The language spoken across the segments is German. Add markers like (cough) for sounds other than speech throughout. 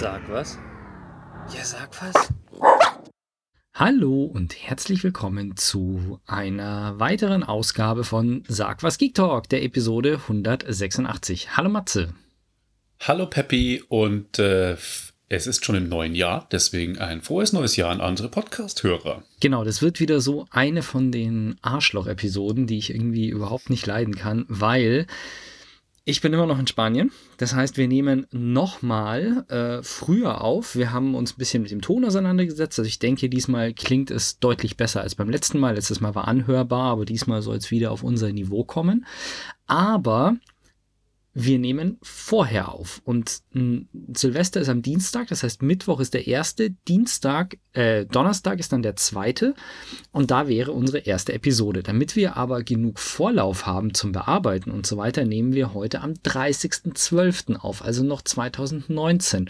Sag was? Ja, sag was. Hallo und herzlich willkommen zu einer weiteren Ausgabe von Sag was Geek Talk, der Episode 186. Hallo Matze. Hallo Peppi und äh, es ist schon im neuen Jahr, deswegen ein frohes neues Jahr an andere Podcast-Hörer. Genau, das wird wieder so eine von den Arschloch-Episoden, die ich irgendwie überhaupt nicht leiden kann, weil ich bin immer noch in Spanien. Das heißt, wir nehmen nochmal äh, früher auf. Wir haben uns ein bisschen mit dem Ton auseinandergesetzt. Also ich denke, diesmal klingt es deutlich besser als beim letzten Mal. Letztes Mal war anhörbar, aber diesmal soll es wieder auf unser Niveau kommen. Aber wir nehmen vorher auf. Und mh, Silvester ist am Dienstag, das heißt Mittwoch ist der erste, Dienstag, äh, Donnerstag ist dann der zweite. Und da wäre unsere erste Episode. Damit wir aber genug Vorlauf haben zum Bearbeiten und so weiter, nehmen wir heute am 30.12. auf, also noch 2019.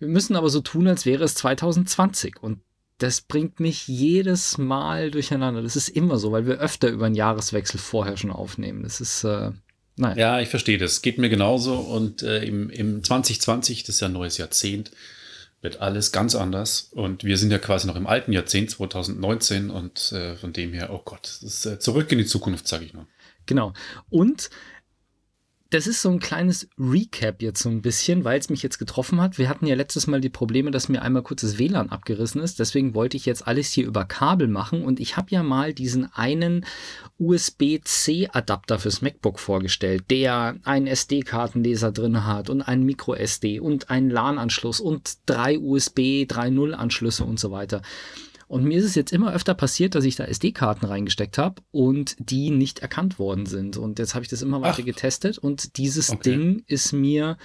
Wir müssen aber so tun, als wäre es 2020. Und das bringt mich jedes Mal durcheinander. Das ist immer so, weil wir öfter über einen Jahreswechsel vorher schon aufnehmen. Das ist. Äh, Nein. Ja, ich verstehe das. Geht mir genauso. Und äh, im, im 2020, das ist ja ein neues Jahrzehnt, wird alles ganz anders. Und wir sind ja quasi noch im alten Jahrzehnt, 2019. Und äh, von dem her, oh Gott, das ist äh, zurück in die Zukunft, sage ich mal. Genau. Und das ist so ein kleines Recap jetzt so ein bisschen, weil es mich jetzt getroffen hat. Wir hatten ja letztes Mal die Probleme, dass mir einmal kurz das WLAN abgerissen ist. Deswegen wollte ich jetzt alles hier über Kabel machen. Und ich habe ja mal diesen einen USB-C-Adapter fürs MacBook vorgestellt, der einen SD-Kartenleser drin hat und einen Micro-SD und einen LAN-Anschluss und drei USB 3.0-Anschlüsse und so weiter. Und mir ist es jetzt immer öfter passiert, dass ich da SD-Karten reingesteckt habe und die nicht erkannt worden sind. Und jetzt habe ich das immer weiter Ach. getestet und dieses okay. Ding ist mir,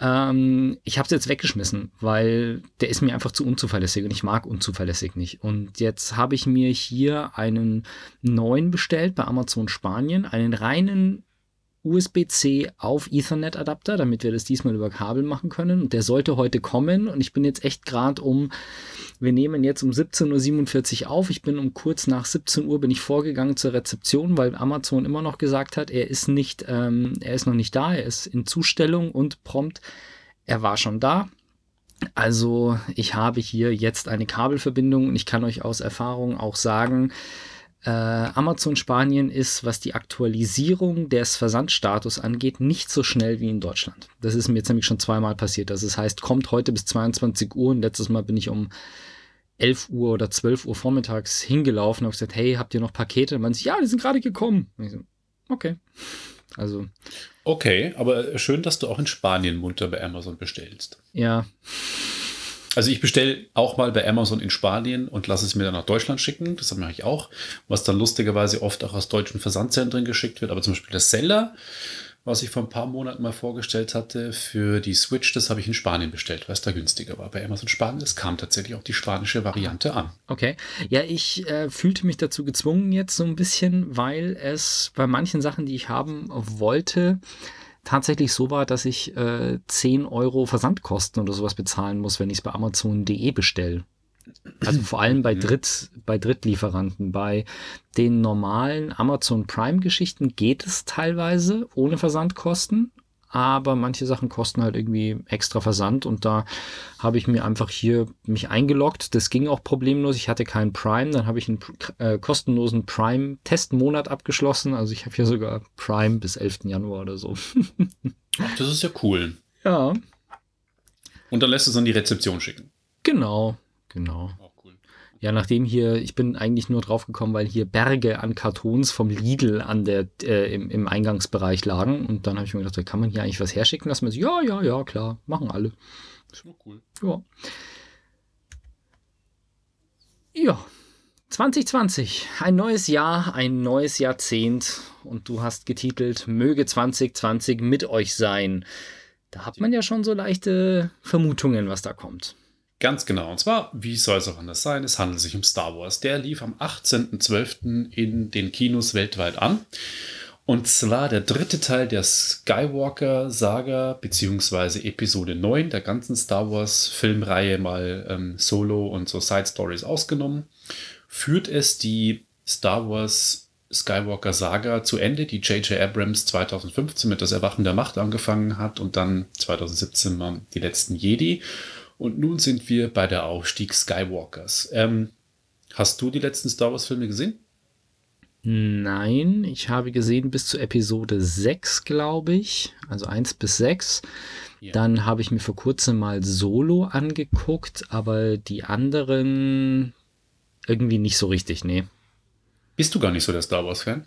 ähm, ich habe es jetzt weggeschmissen, weil der ist mir einfach zu unzuverlässig und ich mag unzuverlässig nicht. Und jetzt habe ich mir hier einen neuen bestellt bei Amazon Spanien, einen reinen USB-C auf Ethernet-Adapter, damit wir das diesmal über Kabel machen können. Und der sollte heute kommen. Und ich bin jetzt echt gerade um, wir nehmen jetzt um 17.47 Uhr auf. Ich bin um kurz nach 17 Uhr bin ich vorgegangen zur Rezeption, weil Amazon immer noch gesagt hat, er ist nicht, ähm, er ist noch nicht da, er ist in Zustellung und prompt, er war schon da. Also ich habe hier jetzt eine Kabelverbindung und ich kann euch aus Erfahrung auch sagen, Amazon Spanien ist, was die Aktualisierung des Versandstatus angeht, nicht so schnell wie in Deutschland. Das ist mir jetzt nämlich schon zweimal passiert. Also das heißt, kommt heute bis 22 Uhr und letztes Mal bin ich um 11 Uhr oder 12 Uhr vormittags hingelaufen und habe gesagt, hey, habt ihr noch Pakete? Und man sagt, ja, die sind gerade gekommen. So, okay. Also. Okay, aber schön, dass du auch in Spanien munter bei Amazon bestellst. Ja. Also ich bestelle auch mal bei Amazon in Spanien und lasse es mir dann nach Deutschland schicken. Das mache ich auch. Was dann lustigerweise oft auch aus deutschen Versandzentren geschickt wird. Aber zum Beispiel das Seller, was ich vor ein paar Monaten mal vorgestellt hatte für die Switch, das habe ich in Spanien bestellt, weil es da günstiger war. Bei Amazon Spanien, es kam tatsächlich auch die spanische Variante an. Okay. Ja, ich äh, fühlte mich dazu gezwungen jetzt so ein bisschen, weil es bei manchen Sachen, die ich haben wollte, tatsächlich so war, dass ich äh, 10 Euro Versandkosten oder sowas bezahlen muss, wenn ich es bei Amazon.de bestelle. Also vor allem bei, mhm. Dritt, bei Drittlieferanten. Bei den normalen Amazon Prime-Geschichten geht es teilweise ohne Versandkosten aber manche Sachen kosten halt irgendwie extra Versand und da habe ich mir einfach hier mich eingeloggt. Das ging auch problemlos. Ich hatte keinen Prime, dann habe ich einen äh, kostenlosen Prime-Testmonat abgeschlossen. Also ich habe hier sogar Prime bis 11. Januar oder so. (laughs) Ach, das ist ja cool. Ja. Und dann lässt du es an die Rezeption schicken. Genau, genau. Ja, nachdem hier, ich bin eigentlich nur drauf gekommen, weil hier Berge an Kartons vom Lidl an der, äh, im, im Eingangsbereich lagen. Und dann habe ich mir gedacht, kann man hier eigentlich was herschicken lassen? So, ja, ja, ja, klar, machen alle. Ist cool. Ja. Ja. 2020, ein neues Jahr, ein neues Jahrzehnt und du hast getitelt, möge 2020 mit euch sein. Da hat man ja schon so leichte Vermutungen, was da kommt. Ganz genau. Und zwar, wie soll es auch anders sein? Es handelt sich um Star Wars. Der lief am 18.12. in den Kinos weltweit an. Und zwar der dritte Teil der Skywalker-Saga, beziehungsweise Episode 9 der ganzen Star Wars-Filmreihe, mal ähm, Solo und so Side-Stories ausgenommen, führt es die Star Wars Skywalker-Saga zu Ende, die J.J. Abrams 2015 mit Das Erwachen der Macht angefangen hat und dann 2017 mal die letzten Jedi. Und nun sind wir bei der Aufstieg Skywalkers. Ähm, hast du die letzten Star Wars-Filme gesehen? Nein, ich habe gesehen bis zu Episode 6, glaube ich. Also 1 bis 6. Ja. Dann habe ich mir vor kurzem mal Solo angeguckt, aber die anderen irgendwie nicht so richtig, nee. Bist du gar nicht so der Star Wars-Fan?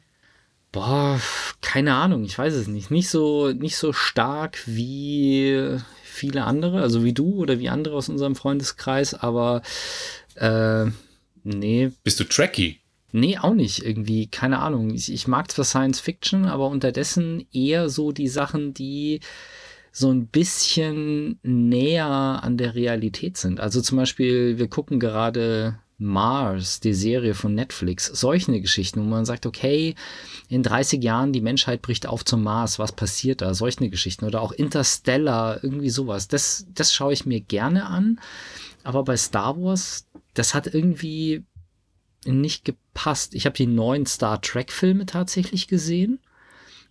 Boah, keine Ahnung, ich weiß es nicht. Nicht so, nicht so stark wie viele andere, also wie du oder wie andere aus unserem Freundeskreis, aber äh, nee. Bist du Trekkie? Nee, auch nicht irgendwie, keine Ahnung. Ich, ich mag zwar Science Fiction, aber unterdessen eher so die Sachen, die so ein bisschen näher an der Realität sind. Also zum Beispiel, wir gucken gerade Mars, die Serie von Netflix, solche Geschichten, wo man sagt, okay, in 30 Jahren die Menschheit bricht auf zum Mars, was passiert da? Solche Geschichten oder auch Interstellar, irgendwie sowas. Das, das schaue ich mir gerne an. Aber bei Star Wars, das hat irgendwie nicht gepasst. Ich habe die neuen Star Trek-Filme tatsächlich gesehen,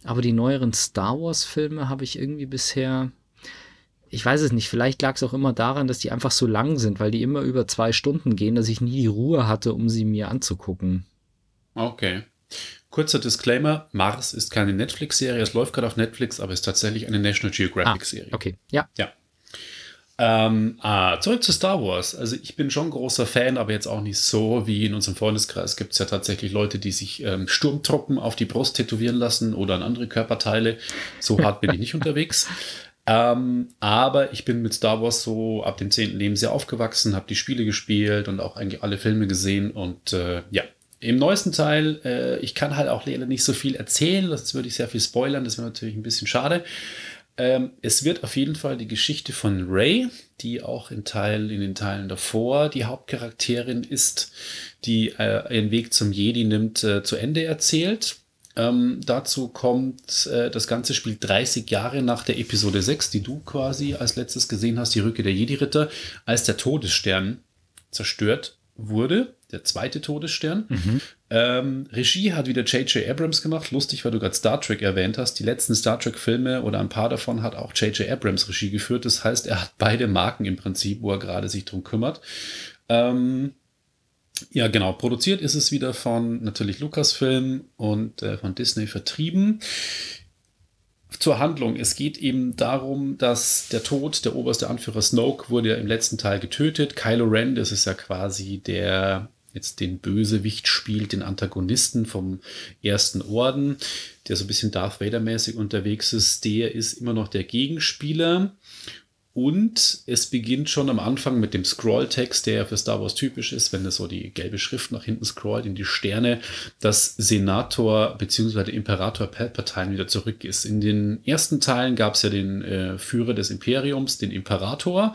aber die neueren Star Wars-Filme habe ich irgendwie bisher. Ich weiß es nicht, vielleicht lag es auch immer daran, dass die einfach so lang sind, weil die immer über zwei Stunden gehen, dass ich nie die Ruhe hatte, um sie mir anzugucken. Okay. Kurzer Disclaimer: Mars ist keine Netflix-Serie, es läuft gerade auf Netflix, aber ist tatsächlich eine National Geographic-Serie. Ah, okay, ja. Ja. Ähm, ah, zurück zu Star Wars. Also ich bin schon großer Fan, aber jetzt auch nicht so wie in unserem Freundeskreis gibt es ja tatsächlich Leute, die sich ähm, Sturmtruppen auf die Brust tätowieren lassen oder an andere Körperteile. So hart bin ich nicht (laughs) unterwegs. Ähm, aber ich bin mit Star Wars so ab dem 10. Lebensjahr aufgewachsen, habe die Spiele gespielt und auch eigentlich alle Filme gesehen und äh, ja. Im neuesten Teil, äh, ich kann halt auch leider nicht so viel erzählen, das würde ich sehr viel spoilern, das wäre natürlich ein bisschen schade. Ähm, es wird auf jeden Fall die Geschichte von Ray, die auch in, Teil, in den Teilen davor die Hauptcharakterin ist, die äh, ihren Weg zum Jedi nimmt, äh, zu Ende erzählt. Ähm, dazu kommt, äh, das ganze Spiel 30 Jahre nach der Episode 6, die du quasi als letztes gesehen hast, die Rücke der Jedi-Ritter, als der Todesstern zerstört wurde, der zweite Todesstern. Mhm. Ähm, Regie hat wieder J.J. Abrams gemacht. Lustig, weil du gerade Star Trek erwähnt hast. Die letzten Star Trek-Filme oder ein paar davon hat auch J.J. Abrams Regie geführt. Das heißt, er hat beide Marken im Prinzip, wo er gerade sich drum kümmert. Ähm, ja, genau. Produziert ist es wieder von natürlich Lucasfilm und äh, von Disney vertrieben zur Handlung. Es geht eben darum, dass der Tod, der oberste Anführer Snoke, wurde ja im letzten Teil getötet. Kylo Ren, das ist ja quasi der jetzt den Bösewicht spielt, den Antagonisten vom ersten Orden, der so ein bisschen Darth Vader-mäßig unterwegs ist, der ist immer noch der Gegenspieler. Und es beginnt schon am Anfang mit dem Scroll-Text, der ja für Star Wars typisch ist, wenn es so die gelbe Schrift nach hinten scrollt in die Sterne, dass Senator bzw. Imperator Palpatine wieder zurück ist. In den ersten Teilen gab es ja den äh, Führer des Imperiums, den Imperator,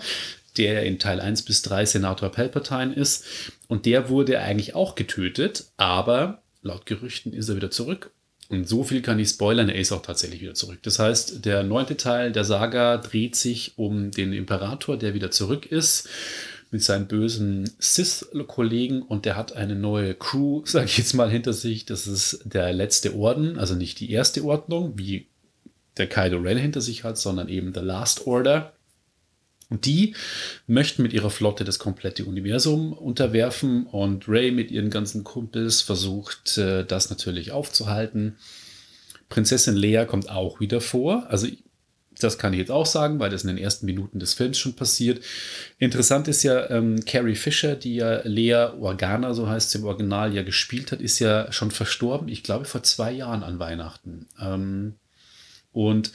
der in Teil 1 bis 3 Senator Palpatine ist. Und der wurde eigentlich auch getötet, aber laut Gerüchten ist er wieder zurück und so viel kann ich spoilern, er ist auch tatsächlich wieder zurück. Das heißt, der neunte Teil der Saga dreht sich um den Imperator, der wieder zurück ist mit seinen bösen Sith-Kollegen und der hat eine neue Crew, (laughs) sage ich jetzt mal, hinter sich. Das ist der letzte Orden, also nicht die erste Ordnung, wie der Kylo Ren hinter sich hat, sondern eben The Last Order. Und die möchten mit ihrer Flotte das komplette Universum unterwerfen und Ray mit ihren ganzen Kumpels versucht, äh, das natürlich aufzuhalten. Prinzessin Leia kommt auch wieder vor. Also das kann ich jetzt auch sagen, weil das in den ersten Minuten des Films schon passiert. Interessant ist ja, ähm, Carrie Fisher, die ja Leia Organa, so heißt sie im Original, ja gespielt hat, ist ja schon verstorben, ich glaube vor zwei Jahren an Weihnachten. Ähm, und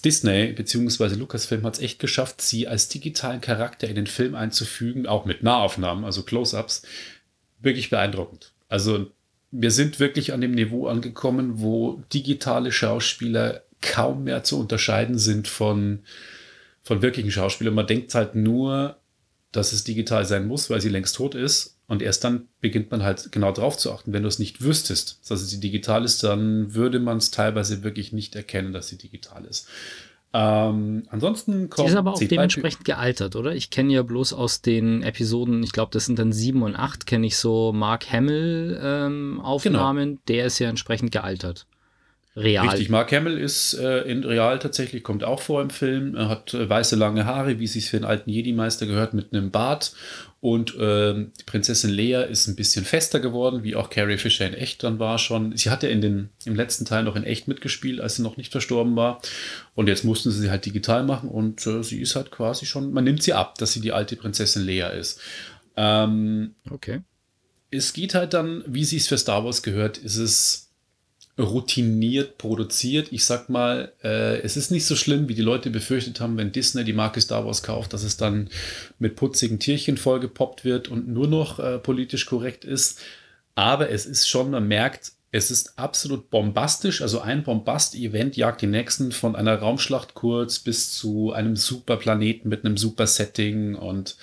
Disney bzw. Lucasfilm hat es echt geschafft, sie als digitalen Charakter in den Film einzufügen, auch mit Nahaufnahmen, also Close-ups. Wirklich beeindruckend. Also wir sind wirklich an dem Niveau angekommen, wo digitale Schauspieler kaum mehr zu unterscheiden sind von, von wirklichen Schauspielern. Man denkt halt nur, dass es digital sein muss, weil sie längst tot ist. Und erst dann beginnt man halt genau drauf zu achten. Wenn du es nicht wüsstest, dass sie digital ist, dann würde man es teilweise wirklich nicht erkennen, dass sie digital ist. Ähm, ansonsten kommt. Die ist aber auch dementsprechend gealtert, oder? Ich kenne ja bloß aus den Episoden, ich glaube, das sind dann sieben und acht, kenne ich so Mark Hamill-Aufnahmen. Ähm, genau. Der ist ja entsprechend gealtert. Real. Richtig, Mark Hamill ist äh, in real tatsächlich, kommt auch vor im Film. Er hat äh, weiße lange Haare, wie es sich für einen alten Jedi-Meister gehört, mit einem Bart. Und äh, die Prinzessin Leia ist ein bisschen fester geworden, wie auch Carrie Fisher in echt dann war schon. Sie hat ja in den, im letzten Teil noch in echt mitgespielt, als sie noch nicht verstorben war. Und jetzt mussten sie sie halt digital machen und äh, sie ist halt quasi schon, man nimmt sie ab, dass sie die alte Prinzessin Leia ist. Ähm, okay. Es geht halt dann, wie sie es für Star Wars gehört, ist es routiniert produziert. Ich sag mal, äh, es ist nicht so schlimm, wie die Leute befürchtet haben, wenn Disney die Marke Star Wars kauft, dass es dann mit putzigen Tierchen vollgepoppt wird und nur noch äh, politisch korrekt ist. Aber es ist schon, man merkt, es ist absolut bombastisch. Also ein Bombast-Event jagt die nächsten von einer Raumschlacht kurz bis zu einem super Planeten mit einem super Setting und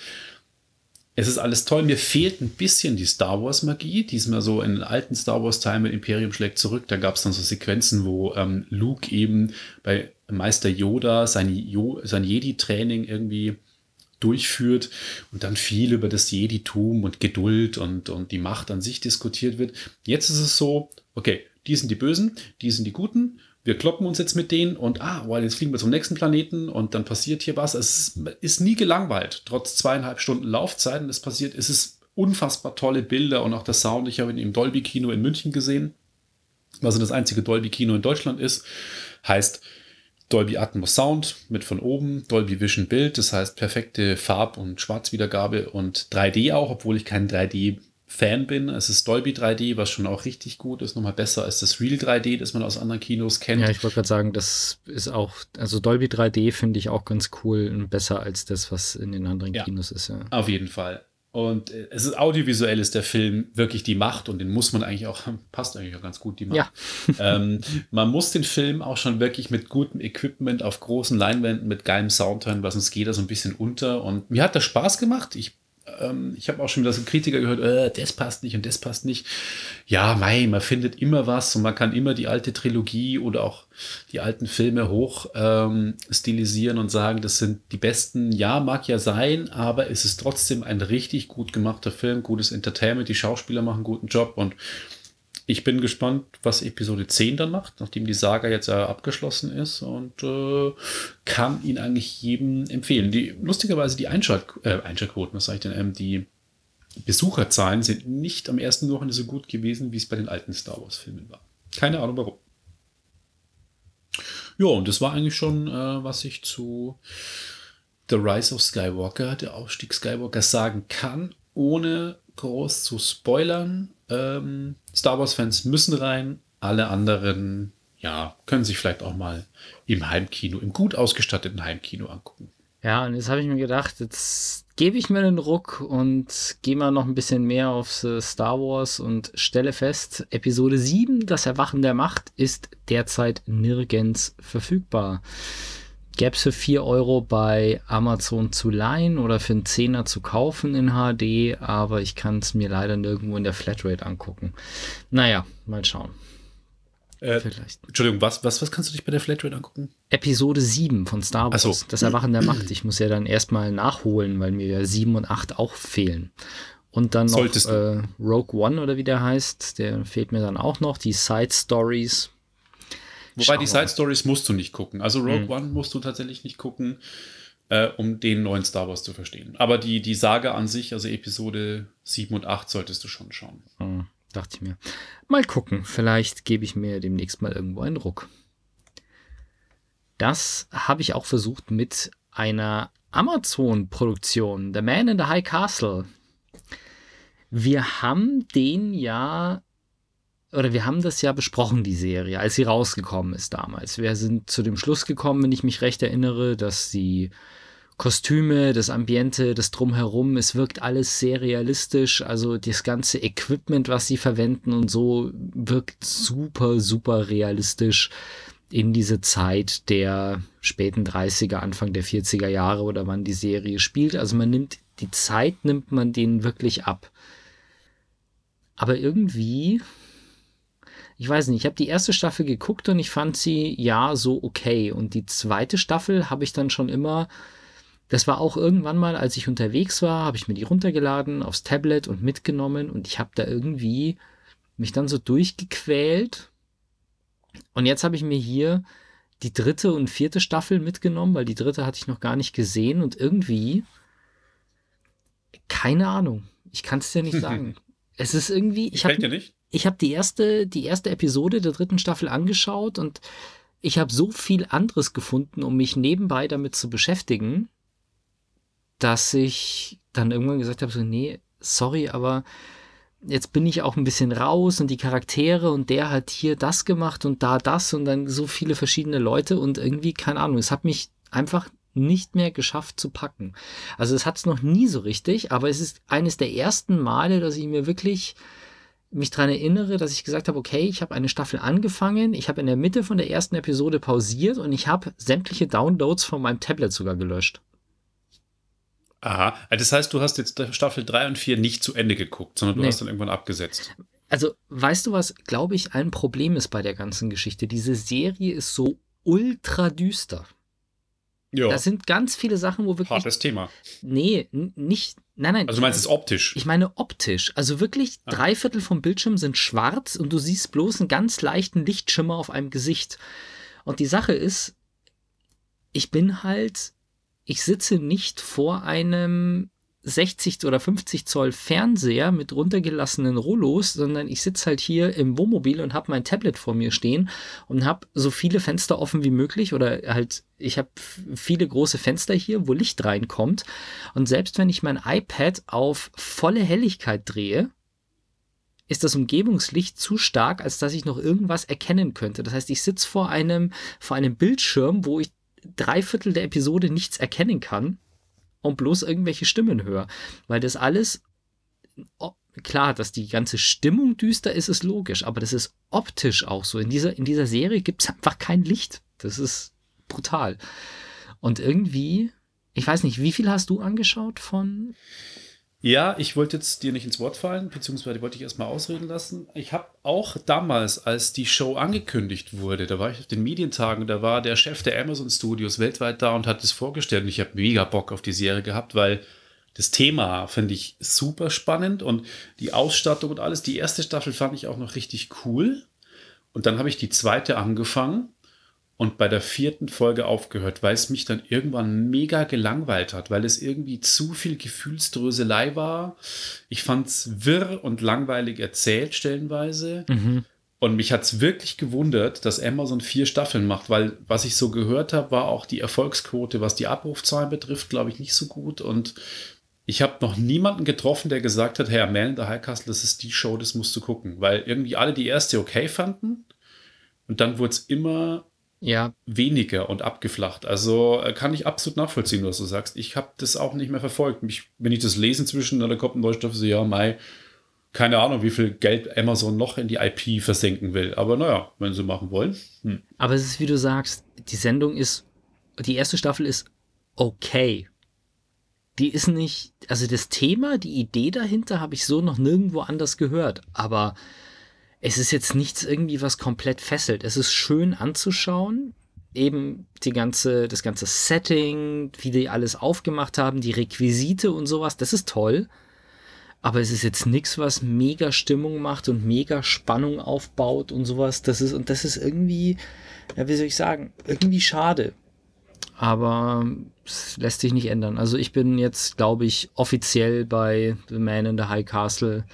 es ist alles toll. Mir fehlt ein bisschen die Star Wars-Magie. Diesmal so in den alten Star Wars-Teilen mit Imperium schlägt zurück. Da gab es dann so Sequenzen, wo ähm, Luke eben bei Meister Yoda sein, jo sein Jedi-Training irgendwie durchführt und dann viel über das Jedi-Tum und Geduld und, und die Macht an sich diskutiert wird. Jetzt ist es so, okay, die sind die Bösen, die sind die Guten wir kloppen uns jetzt mit denen und ah, well, jetzt fliegen wir zum nächsten Planeten und dann passiert hier was. Es ist nie gelangweilt, trotz zweieinhalb Stunden Laufzeit. Und es passiert, es ist unfassbar tolle Bilder und auch der Sound. Ich habe ihn im Dolby-Kino in München gesehen, was das einzige Dolby-Kino in Deutschland ist. Heißt Dolby Atmos Sound mit von oben, Dolby Vision Bild, das heißt perfekte Farb- und Schwarzwiedergabe und 3D auch, obwohl ich kein 3D Fan bin. Es ist Dolby 3D, was schon auch richtig gut ist, nochmal besser als das Real 3D, das man aus anderen Kinos kennt. Ja, ich wollte gerade sagen, das ist auch, also Dolby 3D finde ich auch ganz cool und besser als das, was in den anderen ja, Kinos ist. Ja. Auf jeden Fall. Und äh, es ist audiovisuell ist der Film wirklich die Macht und den muss man eigentlich auch, (laughs) passt eigentlich auch ganz gut, die Macht. Ja. (laughs) ähm, man muss den Film auch schon wirklich mit gutem Equipment auf großen Leinwänden mit geilem Sound hören, weil sonst geht er so ein bisschen unter. Und mir hat das Spaß gemacht. Ich ähm, ich habe auch schon wieder so Kritiker gehört, äh, das passt nicht und das passt nicht. Ja, mei, man findet immer was und man kann immer die alte Trilogie oder auch die alten Filme hoch ähm, stilisieren und sagen, das sind die besten. Ja, mag ja sein, aber es ist trotzdem ein richtig gut gemachter Film, gutes Entertainment, die Schauspieler machen einen guten Job und ich bin gespannt, was Episode 10 dann macht, nachdem die Saga jetzt äh, abgeschlossen ist und äh, kann ihn eigentlich jedem empfehlen. Die, lustigerweise die Einschalt, äh, Einschaltquoten, was sage ich denn, ähm, die Besucherzahlen sind nicht am ersten Wochenende so gut gewesen, wie es bei den alten Star Wars-Filmen war. Keine Ahnung warum. Ja, und das war eigentlich schon, äh, was ich zu The Rise of Skywalker, der Aufstieg Skywalker, sagen kann, ohne groß zu spoilern. Ähm, Star Wars-Fans müssen rein, alle anderen, ja, können sich vielleicht auch mal im Heimkino, im gut ausgestatteten Heimkino angucken. Ja, und jetzt habe ich mir gedacht, jetzt gebe ich mir einen Ruck und gehe mal noch ein bisschen mehr auf Star Wars und stelle fest, Episode 7, das Erwachen der Macht, ist derzeit nirgends verfügbar. Gäbe es für 4 Euro bei Amazon zu leihen oder für einen Zehner zu kaufen in HD, aber ich kann es mir leider nirgendwo in der Flatrate angucken. Naja, mal schauen. Äh, Vielleicht. Entschuldigung, was, was, was kannst du dich bei der Flatrate angucken? Episode 7 von Star Wars. So. Das Erwachen der Macht. Ich muss ja dann erstmal nachholen, weil mir ja 7 und 8 auch fehlen. Und dann noch äh, Rogue One oder wie der heißt, der fehlt mir dann auch noch. Die Side Stories Wobei die Side Stories musst du nicht gucken. Also Rogue hm. One musst du tatsächlich nicht gucken, äh, um den neuen Star Wars zu verstehen. Aber die, die Sage an sich, also Episode 7 und 8, solltest du schon schauen. Hm, dachte ich mir. Mal gucken. Vielleicht gebe ich mir demnächst mal irgendwo einen Ruck. Das habe ich auch versucht mit einer Amazon-Produktion, The Man in the High Castle. Wir haben den ja oder wir haben das ja besprochen, die Serie, als sie rausgekommen ist damals. Wir sind zu dem Schluss gekommen, wenn ich mich recht erinnere, dass die Kostüme, das Ambiente, das Drumherum, es wirkt alles sehr realistisch. Also das ganze Equipment, was sie verwenden und so, wirkt super, super realistisch in diese Zeit der späten 30er, Anfang der 40er Jahre oder wann die Serie spielt. Also man nimmt, die Zeit nimmt man denen wirklich ab. Aber irgendwie ich weiß nicht, ich habe die erste Staffel geguckt und ich fand sie ja so okay. Und die zweite Staffel habe ich dann schon immer, das war auch irgendwann mal, als ich unterwegs war, habe ich mir die runtergeladen aufs Tablet und mitgenommen und ich habe da irgendwie mich dann so durchgequält. Und jetzt habe ich mir hier die dritte und vierte Staffel mitgenommen, weil die dritte hatte ich noch gar nicht gesehen und irgendwie, keine Ahnung, ich kann es dir nicht (laughs) sagen. es ist irgendwie, ich habe ich habe die erste, die erste Episode der dritten Staffel angeschaut und ich habe so viel anderes gefunden, um mich nebenbei damit zu beschäftigen, dass ich dann irgendwann gesagt habe, so, nee, sorry, aber jetzt bin ich auch ein bisschen raus und die Charaktere und der hat hier das gemacht und da das und dann so viele verschiedene Leute und irgendwie, keine Ahnung, es hat mich einfach nicht mehr geschafft zu packen. Also es hat es noch nie so richtig, aber es ist eines der ersten Male, dass ich mir wirklich mich daran erinnere, dass ich gesagt habe, okay, ich habe eine Staffel angefangen, ich habe in der Mitte von der ersten Episode pausiert und ich habe sämtliche Downloads von meinem Tablet sogar gelöscht. Aha, also das heißt, du hast jetzt Staffel 3 und 4 nicht zu Ende geguckt, sondern du nee. hast dann irgendwann abgesetzt. Also, weißt du, was, glaube ich, ein Problem ist bei der ganzen Geschichte? Diese Serie ist so ultra düster. Ja. Da sind ganz viele Sachen, wo wirklich. Hartes Thema. Nee, nicht. Nein, nein. Also du meinst es optisch? Ich meine optisch. Also wirklich, ah. drei Viertel vom Bildschirm sind schwarz und du siehst bloß einen ganz leichten Lichtschimmer auf einem Gesicht. Und die Sache ist, ich bin halt, ich sitze nicht vor einem 60 oder 50 Zoll Fernseher mit runtergelassenen Rollos, sondern ich sitze halt hier im Wohnmobil und habe mein Tablet vor mir stehen und habe so viele Fenster offen wie möglich oder halt, ich habe viele große Fenster hier, wo Licht reinkommt. Und selbst wenn ich mein iPad auf volle Helligkeit drehe, ist das Umgebungslicht zu stark, als dass ich noch irgendwas erkennen könnte. Das heißt, ich sitze vor einem, vor einem Bildschirm, wo ich drei Viertel der Episode nichts erkennen kann und bloß irgendwelche Stimmen höre. Weil das alles, klar, dass die ganze Stimmung düster ist, ist logisch, aber das ist optisch auch so. In dieser, in dieser Serie gibt es einfach kein Licht. Das ist brutal. Und irgendwie, ich weiß nicht, wie viel hast du angeschaut von ja, ich wollte jetzt dir nicht ins Wort fallen, beziehungsweise wollte ich erstmal ausreden lassen. Ich habe auch damals, als die Show angekündigt wurde, da war ich auf den Medientagen, da war der Chef der Amazon Studios weltweit da und hat es vorgestellt. Und ich habe mega Bock auf die Serie gehabt, weil das Thema finde ich super spannend und die Ausstattung und alles. Die erste Staffel fand ich auch noch richtig cool. Und dann habe ich die zweite angefangen und bei der vierten Folge aufgehört, weil es mich dann irgendwann mega gelangweilt hat, weil es irgendwie zu viel Gefühlsdröselei war. Ich fand es wirr und langweilig erzählt stellenweise. Mhm. Und mich hat es wirklich gewundert, dass Amazon vier Staffeln macht, weil was ich so gehört habe, war auch die Erfolgsquote, was die Abrufzahlen betrifft, glaube ich, nicht so gut. Und ich habe noch niemanden getroffen, der gesagt hat, Herr Man in the High Castle, das ist die Show, das musst du gucken. Weil irgendwie alle die erste okay fanden. Und dann wurde es immer ja. weniger und abgeflacht. Also äh, kann ich absolut nachvollziehen, was du sagst. Ich habe das auch nicht mehr verfolgt. Mich, wenn ich das lese inzwischen, dann kommt ein Neustoff, so ja, Mai, keine Ahnung, wie viel Geld Amazon noch in die IP versenken will. Aber naja, wenn sie machen wollen. Hm. Aber es ist, wie du sagst, die Sendung ist, die erste Staffel ist okay. Die ist nicht, also das Thema, die Idee dahinter habe ich so noch nirgendwo anders gehört. Aber es ist jetzt nichts irgendwie, was komplett fesselt. Es ist schön anzuschauen. Eben die ganze, das ganze Setting, wie die alles aufgemacht haben, die Requisite und sowas, das ist toll. Aber es ist jetzt nichts, was mega Stimmung macht und mega Spannung aufbaut und sowas. Das ist, und das ist irgendwie, ja, wie soll ich sagen, irgendwie schade. Aber es lässt sich nicht ändern. Also ich bin jetzt, glaube ich, offiziell bei The Man in the High Castle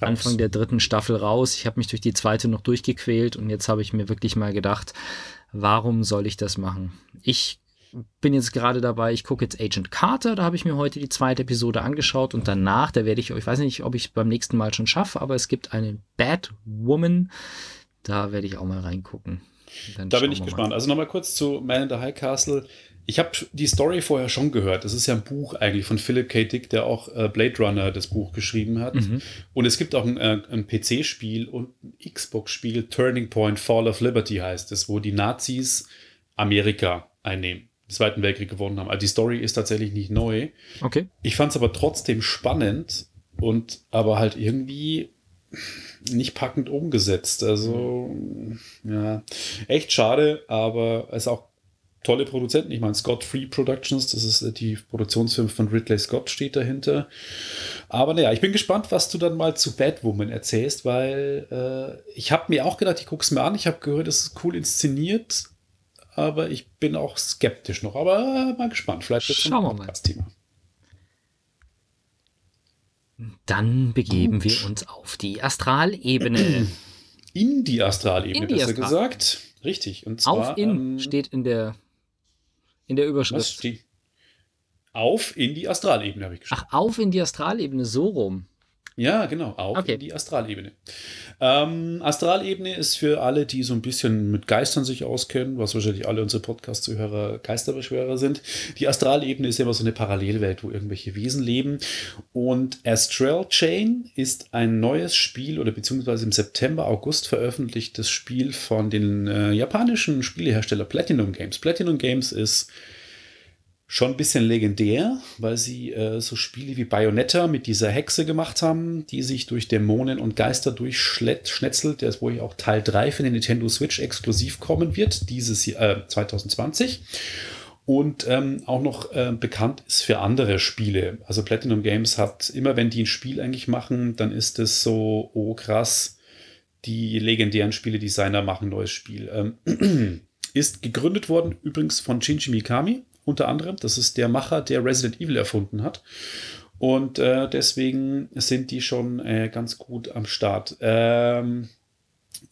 Anfang der dritten Staffel raus. Ich habe mich durch die zweite noch durchgequält und jetzt habe ich mir wirklich mal gedacht, warum soll ich das machen? Ich bin jetzt gerade dabei, ich gucke jetzt Agent Carter, da habe ich mir heute die zweite Episode angeschaut und danach, da werde ich, ich weiß nicht, ob ich es beim nächsten Mal schon schaffe, aber es gibt eine Bad Woman, da werde ich auch mal reingucken. Dann da bin ich gespannt. Mal. Also nochmal kurz zu Man in the High Castle. Ich habe die Story vorher schon gehört. Das ist ja ein Buch eigentlich von Philip K. Dick, der auch äh, Blade Runner das Buch geschrieben hat. Mhm. Und es gibt auch ein, äh, ein PC-Spiel und ein Xbox-Spiel, Turning Point Fall of Liberty heißt es, wo die Nazis Amerika einnehmen, den Zweiten Weltkrieg gewonnen haben. Also die Story ist tatsächlich nicht neu. Okay. Ich fand es aber trotzdem spannend und aber halt irgendwie nicht packend umgesetzt. Also, ja, echt schade, aber es ist auch tolle Produzenten. Ich meine, Scott Free Productions, das ist äh, die Produktionsfirma von Ridley Scott, steht dahinter. Aber naja, ich bin gespannt, was du dann mal zu Batwoman erzählst, weil äh, ich habe mir auch gedacht, ich gucke es mir an. Ich habe gehört, es ist cool inszeniert, aber ich bin auch skeptisch noch. Aber äh, mal gespannt. Vielleicht wird es ein Podcast-Thema. Dann begeben Gut. wir uns auf die Astralebene. In die Astralebene, besser Astral. gesagt. Richtig. Und zwar, auf in ähm, steht in der in der Überschrift. Auf in die Astralebene habe ich geschrieben. Ach, auf in die Astralebene, so rum. Ja, genau, auf okay. in die Astralebene. Ähm, Astralebene ist für alle, die so ein bisschen mit Geistern sich auskennen, was wahrscheinlich alle unsere Podcast-Zuhörer Geisterbeschwörer sind. Die Astralebene ist ja immer so eine Parallelwelt, wo irgendwelche Wesen leben. Und Astral Chain ist ein neues Spiel oder beziehungsweise im September, August veröffentlichtes Spiel von den äh, japanischen Spielehersteller Platinum Games. Platinum Games ist schon ein bisschen legendär, weil sie äh, so Spiele wie Bayonetta mit dieser Hexe gemacht haben, die sich durch Dämonen und Geister durchschnetzelt, der wo ich auch Teil 3 für den Nintendo Switch exklusiv kommen wird, dieses Jahr, äh, 2020. Und ähm, auch noch äh, bekannt ist für andere Spiele. Also Platinum Games hat immer, wenn die ein Spiel eigentlich machen, dann ist es so, oh krass, die legendären Spieledesigner machen ein neues Spiel. Ähm, (clears throat) ist gegründet worden übrigens von Shinji Mikami, unter anderem. Das ist der Macher, der Resident Evil erfunden hat. Und äh, deswegen sind die schon äh, ganz gut am Start. Ähm,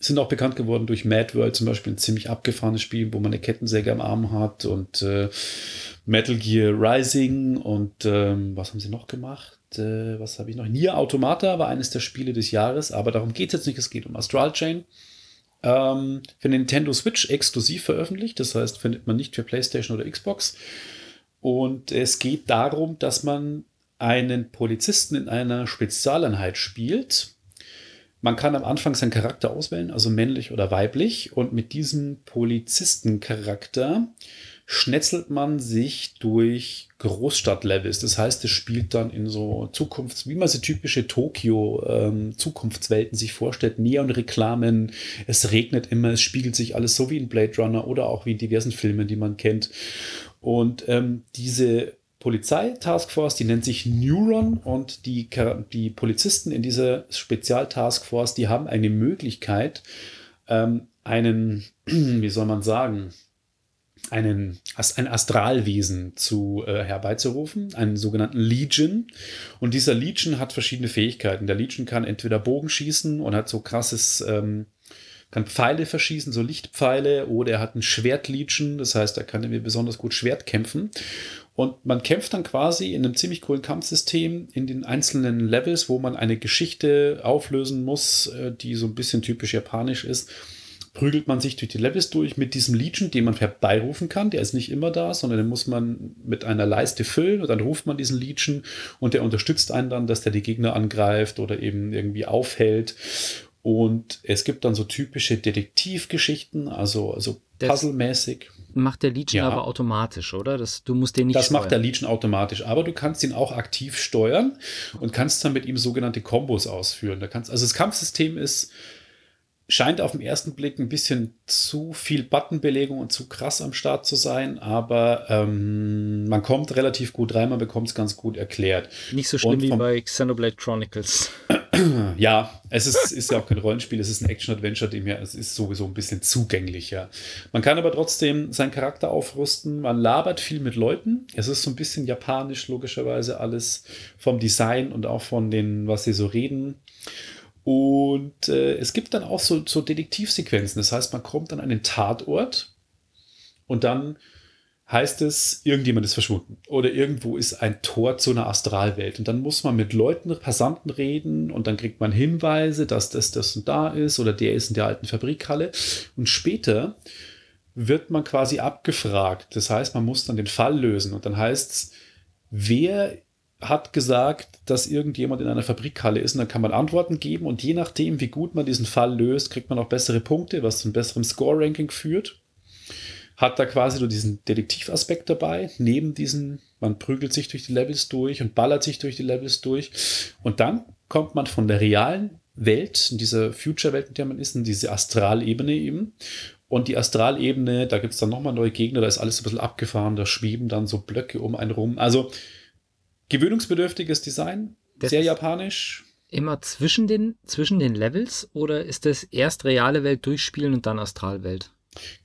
sind auch bekannt geworden durch Mad World, zum Beispiel ein ziemlich abgefahrenes Spiel, wo man eine Kettensäge am Arm hat und äh, Metal Gear Rising und ähm, was haben sie noch gemacht? Äh, was habe ich noch? Nier Automata war eines der Spiele des Jahres, aber darum geht es jetzt nicht. Es geht um Astral Chain ähm, für Nintendo Switch exklusiv veröffentlicht. Das heißt, findet man nicht für PlayStation oder Xbox. Und es geht darum, dass man einen Polizisten in einer Spezialeinheit spielt. Man kann am Anfang seinen Charakter auswählen, also männlich oder weiblich. Und mit diesem Polizistencharakter schnetzelt man sich durch Großstadtlevels. Das heißt, es spielt dann in so Zukunfts-, wie man so typische Tokio-Zukunftswelten ähm, sich vorstellt. Neon-Reklamen, es regnet immer, es spiegelt sich alles so wie in Blade Runner oder auch wie in diversen Filmen, die man kennt. Und ähm, diese Polizei-Taskforce, die nennt sich Neuron und die, die Polizisten in dieser Spezial-Taskforce, die haben eine Möglichkeit, ähm, einen, (clears throat) wie soll man sagen, einen, ein Astralwesen zu äh, herbeizurufen, einen sogenannten Legion. Und dieser Legion hat verschiedene Fähigkeiten. Der Legion kann entweder Bogen schießen und hat so krasses, ähm, kann Pfeile verschießen, so Lichtpfeile, oder er hat ein Schwert-Legion, das heißt, er kann irgendwie besonders gut Schwert kämpfen. Und man kämpft dann quasi in einem ziemlich coolen Kampfsystem in den einzelnen Levels, wo man eine Geschichte auflösen muss, äh, die so ein bisschen typisch japanisch ist prügelt man sich durch die Levels durch mit diesem Legion, den man herbeirufen kann. Der ist nicht immer da, sondern den muss man mit einer Leiste füllen und dann ruft man diesen Legion und der unterstützt einen dann, dass der die Gegner angreift oder eben irgendwie aufhält. Und es gibt dann so typische Detektivgeschichten, also, also puzzlemäßig. Macht der Legion ja. aber automatisch, oder? Das, du musst den nicht Das steuern. macht der Legion automatisch, aber du kannst ihn auch aktiv steuern und kannst dann mit ihm sogenannte Kombos ausführen. Da kannst, also das Kampfsystem ist scheint auf den ersten Blick ein bisschen zu viel Buttonbelegung und zu krass am Start zu sein, aber ähm, man kommt relativ gut rein, man bekommt es ganz gut erklärt. Nicht so schlimm wie bei Xenoblade Chronicles. (clears throat) ja, es ist, ist ja auch kein Rollenspiel, es ist ein Action-Adventure, dem ja, es ist sowieso ein bisschen zugänglicher. Man kann aber trotzdem seinen Charakter aufrüsten, man labert viel mit Leuten. Es ist so ein bisschen japanisch, logischerweise alles vom Design und auch von den, was sie so reden. Und äh, es gibt dann auch so, so Detektivsequenzen. Das heißt, man kommt an einen Tatort und dann heißt es, irgendjemand ist verschwunden oder irgendwo ist ein Tor zu einer Astralwelt. Und dann muss man mit Leuten, Passanten reden und dann kriegt man Hinweise, dass das, das und da ist oder der ist in der alten Fabrikhalle. Und später wird man quasi abgefragt. Das heißt, man muss dann den Fall lösen und dann heißt es, wer hat gesagt, dass irgendjemand in einer Fabrikhalle ist und dann kann man Antworten geben und je nachdem, wie gut man diesen Fall löst, kriegt man auch bessere Punkte, was zu einem besseren Score-Ranking führt. Hat da quasi nur diesen Detektivaspekt dabei, neben diesen, man prügelt sich durch die Levels durch und ballert sich durch die Levels durch und dann kommt man von der realen Welt, in dieser Future-Welt, in der man ist, in diese Astralebene eben. Und die Astralebene, da gibt es dann nochmal neue Gegner, da ist alles ein bisschen abgefahren, da schweben dann so Blöcke um einen rum. Also gewöhnungsbedürftiges Design, Das sehr japanisch. Immer zwischen den, zwischen den Levels oder ist das erst reale Welt durchspielen und dann Astralwelt?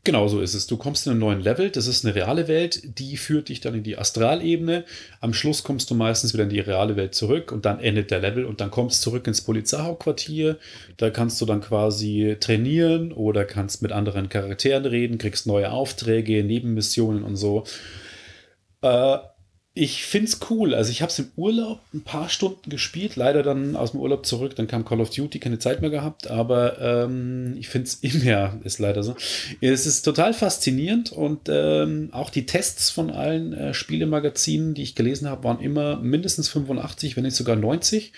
Genau so ist es. Du kommst in einen neuen Level, das ist eine reale Welt, die führt dich dann in die Astralebene. Am Schluss kommst du meistens wieder in die reale Welt zurück und dann endet der Level und dann kommst du zurück ins Polizeihauptquartier. Da kannst du dann quasi trainieren oder kannst mit anderen Charakteren reden, kriegst neue Aufträge, Nebenmissionen und so. Äh, ich find's cool. Also ich habe es im Urlaub ein paar Stunden gespielt, leider dann aus dem Urlaub zurück, dann kam Call of Duty, keine Zeit mehr gehabt, aber ähm, ich find's immer, (laughs) ist leider so. Es ist total faszinierend und ähm, auch die Tests von allen äh, Spielemagazinen, die ich gelesen habe, waren immer mindestens 85, wenn nicht sogar 90.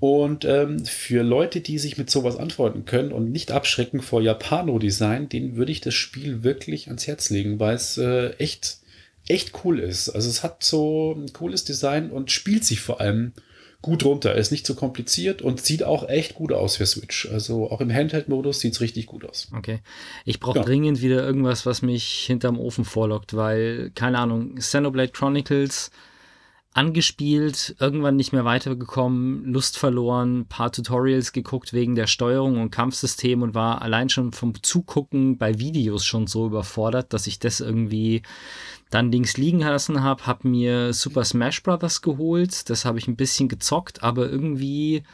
Und ähm, für Leute, die sich mit sowas antworten können und nicht abschrecken vor Japano-Design, denen würde ich das Spiel wirklich ans Herz legen, weil es äh, echt, echt cool ist. Also es hat so ein cooles Design und spielt sich vor allem gut runter. Ist nicht so kompliziert und sieht auch echt gut aus für Switch. Also auch im Handheld-Modus sieht es richtig gut aus. Okay. Ich brauche Ja. dringend wieder irgendwas, was mich hinterm Ofen vorlockt, weil, keine Ahnung, Xenoblade Chronicles angespielt, irgendwann nicht mehr weitergekommen, Lust verloren, paar Tutorials geguckt wegen der Steuerung und Kampfsystem und war allein schon vom Zugucken bei Videos schon so überfordert, dass ich das irgendwie dann links liegen lassen habe, habe mir Super Smash Bros. geholt, das habe ich ein bisschen gezockt, aber irgendwie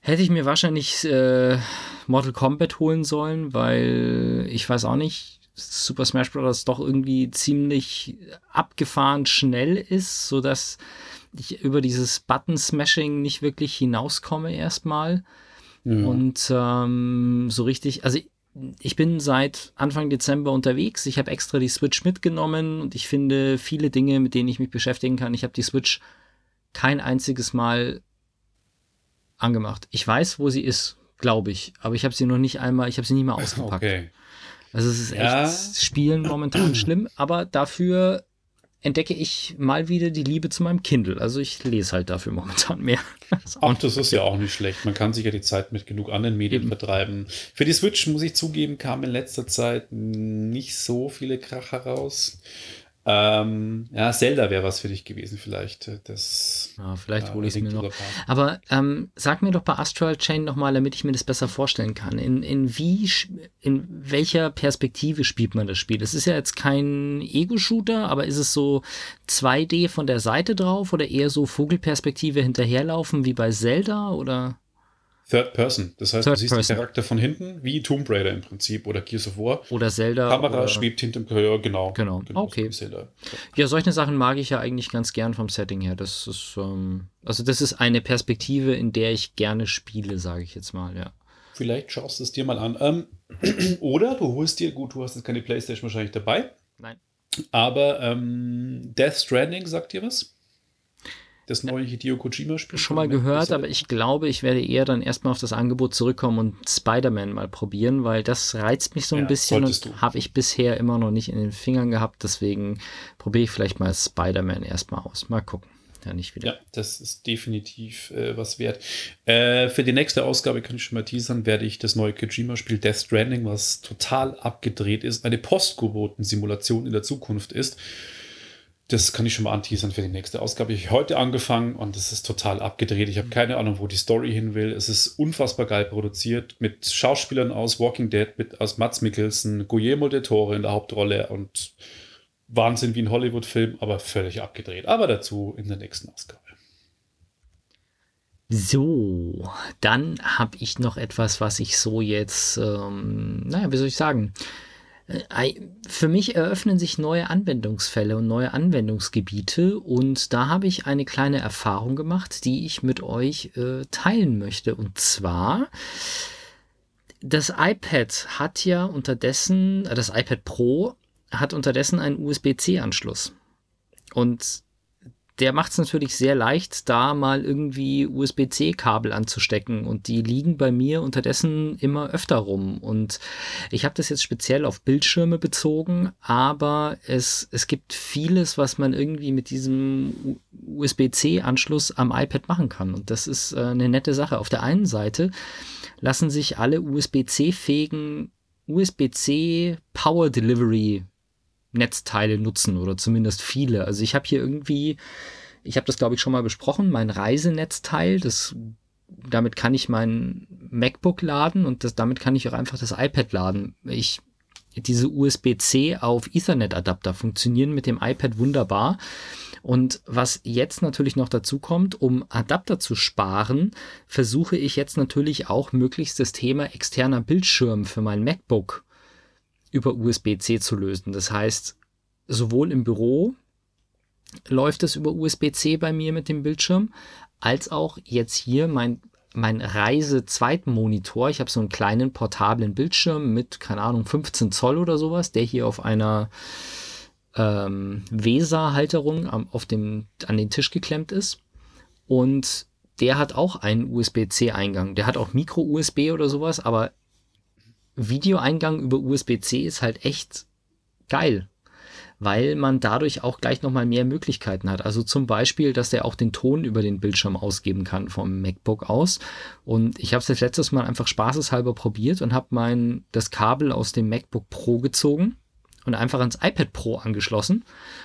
hätte ich mir wahrscheinlich äh, Mortal Kombat holen sollen, weil ich weiß auch nicht, Super Smash Bros. doch irgendwie ziemlich abgefahren schnell ist, sodass ich über dieses Button-Smashing nicht wirklich hinauskomme erstmal. Ja. Und ähm, so richtig, also ich bin seit Anfang Dezember unterwegs. Ich habe extra die Switch mitgenommen und ich finde viele Dinge, mit denen ich mich beschäftigen kann. Ich habe die Switch kein einziges Mal angemacht. Ich weiß, wo sie ist, glaube ich, aber ich habe sie noch nicht einmal, ich habe sie nicht mal (laughs) ausgepackt. Okay. Also es ist Ja. echt Spielen momentan (clears throat) schlimm, aber dafür entdecke ich mal wieder die Liebe zu meinem Kindle. Also ich lese halt dafür momentan mehr. (laughs) Also Ach, das ist ja auch nicht schlecht. Man kann sich ja die Zeit mit genug anderen Medien Eben. vertreiben. Für die Switch, muss ich zugeben, kamen in letzter Zeit nicht so viele Kracher raus. Ähm, ja, Zelda wäre was für dich gewesen, vielleicht. Das ja, vielleicht äh, hole ich es mir noch. Aber ähm, sag mir doch bei Astral Chain nochmal, damit ich mir das besser vorstellen kann. In, in wie, in welcher Perspektive spielt man das Spiel? Es ist ja jetzt kein Ego-Shooter, aber ist es so 2D von der Seite drauf oder eher so Vogelperspektive hinterherlaufen wie bei Zelda oder? Third Person. Das heißt, Third du siehst Person. den Charakter von hinten, wie Tomb Raider im Prinzip oder Gears of War. Oder Zelda. Kamera oder, schwebt hinterm ja, genau. Genau. Okay. so Zelda. Ja, solche Sachen mag ich ja eigentlich ganz gern vom Setting her. Das ist, ähm, also das ist eine Perspektive, in der ich gerne spiele, sage ich jetzt mal, ja. Vielleicht schaust du es dir mal an. Ähm, (clears throat) oder du holst dir, gut, du hast jetzt keine Playstation wahrscheinlich dabei, Nein. aber ähm, Death Stranding sagt dir was? Das neue Hideo Kojima-Spiel? Schon mal gehört, aber ich glaube, ich werde eher dann erstmal auf das Angebot zurückkommen und Spider-Man mal probieren, weil das reizt mich so ein Ja, bisschen und habe ich bisher immer noch nicht in den Fingern gehabt. Deswegen probiere ich vielleicht mal Spider-Man erstmal aus. Mal gucken. Ja, nicht wieder. Ja, das ist definitiv äh, was wert. Äh, für die nächste Ausgabe kann ich schon mal teasern, werde ich das neue Kojima-Spiel Death Stranding, was total abgedreht ist, eine Postgeburten-Simulation in der Zukunft ist. Das kann ich schon mal anteasern für die nächste Ausgabe. Ich habe heute angefangen und es ist total abgedreht. Ich habe keine Ahnung, wo die Story hin will. Es ist unfassbar geil produziert mit Schauspielern aus Walking Dead, mit aus Mats Mikkelsen, Guillermo del Toro in der Hauptrolle und Wahnsinn wie ein Hollywood-Film, aber völlig abgedreht. Aber dazu in der nächsten Ausgabe. So, dann habe ich noch etwas, was ich so jetzt, ähm, naja, wie soll ich sagen? Äh, Für mich eröffnen sich neue Anwendungsfälle und neue Anwendungsgebiete und da habe ich eine kleine Erfahrung gemacht, die ich mit euch äh, teilen möchte. Und zwar, das iPad hat ja unterdessen, äh, das iPad Pro hat unterdessen einen USB-C-Anschluss. Und der macht es natürlich sehr leicht, da mal irgendwie USB-C-Kabel anzustecken. Und die liegen bei mir unterdessen immer öfter rum. Und ich habe das jetzt speziell auf Bildschirme bezogen, aber es, es gibt vieles, was man irgendwie mit diesem USB-C-Anschluss am iPad machen kann. Und das ist äh, eine nette Sache. Auf der einen Seite lassen sich alle USB-C-fähigen USB-C Power Delivery Netzteile nutzen oder zumindest viele. Also ich habe hier irgendwie, ich habe das glaube ich schon mal besprochen, mein Reisenetzteil, das damit kann ich mein MacBook laden und das, damit kann ich auch einfach das iPad laden. Ich diese USB-C auf Ethernet-Adapter funktionieren mit dem iPad wunderbar. Und was jetzt natürlich noch dazu kommt, um Adapter zu sparen, versuche ich jetzt natürlich auch möglichst das Thema externer Bildschirm für mein MacBook über USB-C zu lösen. Das heißt, sowohl im Büro läuft es über USB-C bei mir mit dem Bildschirm, als auch jetzt hier mein mein Reise-Zweitmonitor. Ich habe so einen kleinen portablen Bildschirm mit, keine Ahnung, 15 Zoll oder sowas, der hier auf einer ähm, VESA-Halterung auf dem, an den Tisch geklemmt ist. Und der hat auch einen USB-C-Eingang. Der hat auch Micro-USB oder sowas, aber Videoeingang über USB-C ist halt echt geil, weil man dadurch auch gleich nochmal mehr Möglichkeiten hat. Also zum Beispiel, dass der auch den Ton über den Bildschirm ausgeben kann vom MacBook aus. Und ich habe es jetzt letztes Mal einfach spaßeshalber probiert und habe mein das Kabel aus dem MacBook Pro gezogen und einfach ans iPad Pro angeschlossen.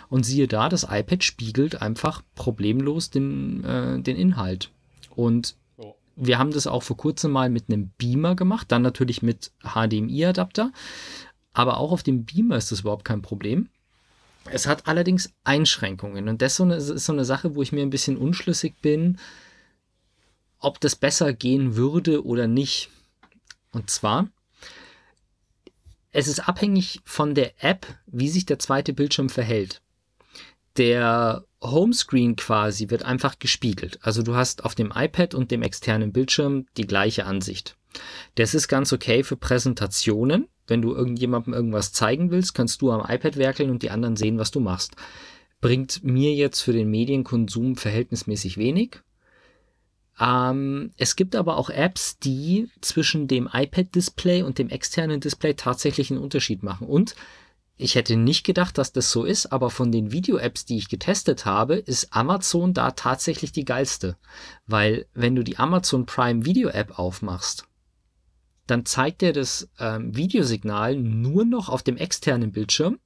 Und siehe da, das iPad spiegelt einfach problemlos den, äh, den Inhalt. Und wir haben das auch vor kurzem mal mit einem Beamer gemacht, dann natürlich mit HDMI-Adapter. Aber auch auf dem Beamer ist das überhaupt kein Problem. Es hat allerdings Einschränkungen. Und das ist so, eine, Sache, wo ich mir ein bisschen unschlüssig bin, ob das besser gehen würde oder nicht. Und zwar, es ist abhängig von der App, wie sich der zweite Bildschirm verhält. Der Homescreen quasi wird einfach gespiegelt. Also du hast auf dem iPad und dem externen Bildschirm die gleiche Ansicht. Das ist ganz okay für Präsentationen. Wenn du irgendjemandem irgendwas zeigen willst, kannst du am iPad werkeln und die anderen sehen, was du machst. Bringt mir jetzt für den Medienkonsum verhältnismäßig wenig. Ähm, es gibt aber auch Apps, die zwischen dem iPad-Display und dem externen Display tatsächlich einen Unterschied machen. Und ich hätte nicht gedacht, dass das so ist, aber von den Video-Apps, die ich getestet habe, ist Amazon da tatsächlich die geilste. Weil wenn du die Amazon Prime Video-App aufmachst, dann zeigt dir das ähm, Videosignal nur noch auf dem externen Bildschirm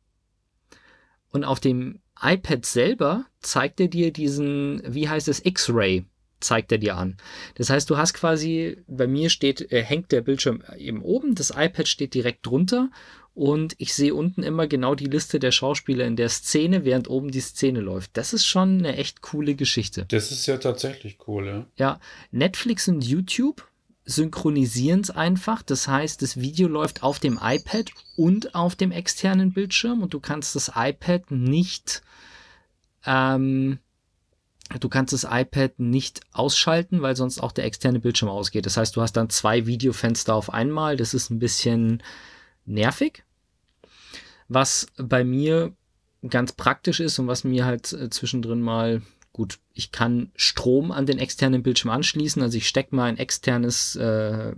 und auf dem iPad selber zeigt er dir diesen, wie heißt es, X-Ray zeigt er dir an. Das heißt, du hast quasi, bei mir steht, äh, hängt der Bildschirm eben oben, das iPad steht direkt drunter und ich sehe unten immer genau die Liste der Schauspieler in der Szene, während oben die Szene läuft. Das ist schon eine echt coole Geschichte. Das ist ja tatsächlich cool, ja. Ja, Netflix und YouTube synchronisieren es einfach. Das heißt, das Video läuft auf dem iPad und auf dem externen Bildschirm und du kannst das iPad nicht ähm, Du kannst das iPad nicht ausschalten, weil sonst auch der externe Bildschirm ausgeht. Das heißt, du hast dann zwei Videofenster auf einmal. Das ist ein bisschen nervig. Was bei mir ganz praktisch ist und was mir halt äh, zwischendrin mal gut, ich kann Strom an den externen Bildschirm anschließen. Also ich stecke mal ein externes äh,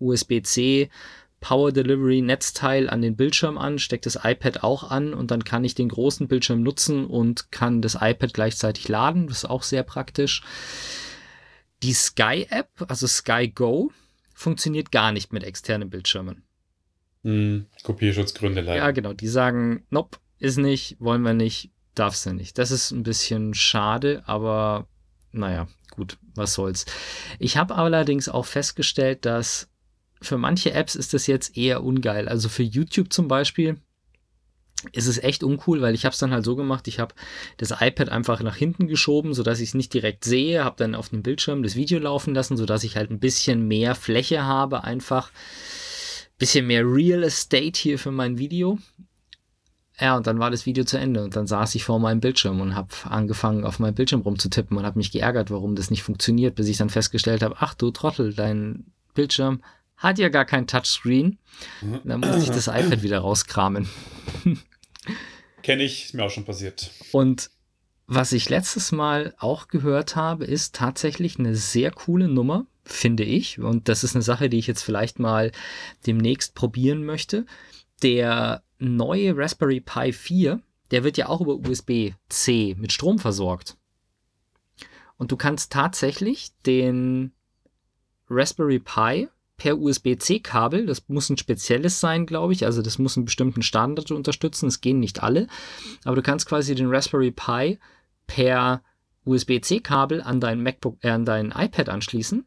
USB-C Power Delivery Netzteil an den Bildschirm an, stecke das iPad auch an und dann kann ich den großen Bildschirm nutzen und kann das iPad gleichzeitig laden. Das ist auch sehr praktisch. Die Sky App, also Sky Go, funktioniert gar nicht mit externen Bildschirmen. Hm, Kopierschutzgründe leider. Ja, genau. Die sagen, nope, ist nicht, wollen wir nicht, darfst du nicht. Das ist ein bisschen schade, aber naja, gut, was soll's. Ich habe allerdings auch festgestellt, dass für manche Apps ist das jetzt eher ungeil. Also für YouTube zum Beispiel ist es echt uncool, weil ich habe es dann halt so gemacht, ich habe das iPad einfach nach hinten geschoben, sodass ich es nicht direkt sehe, habe dann auf dem Bildschirm das Video laufen lassen, sodass ich halt ein bisschen mehr Fläche habe, einfach ein bisschen mehr Real Estate hier für mein Video. Ja, und dann war das Video zu Ende und dann saß ich vor meinem Bildschirm und habe angefangen, auf meinem Bildschirm rumzutippen und habe mich geärgert, warum das nicht funktioniert, bis ich dann festgestellt habe, ach du Trottel, dein Bildschirm hat ja gar kein Touchscreen. Mhm. Da musste ich das (clears throat) iPad wieder rauskramen. Kenne ich, ist mir auch schon passiert. Und was ich letztes Mal auch gehört habe, ist tatsächlich eine sehr coole Nummer, finde ich. Und das ist eine Sache, die ich jetzt vielleicht mal demnächst probieren möchte. Der neue Raspberry Pi 4, der wird ja auch über USB-C mit Strom versorgt. Und du kannst tatsächlich den Raspberry Pi per USB-C-Kabel, das muss ein spezielles sein, glaube ich, also das muss einen bestimmten Standard unterstützen, es gehen nicht alle, aber du kannst quasi den Raspberry Pi per USB-C-Kabel an dein MacBook, äh, an dein iPad anschließen.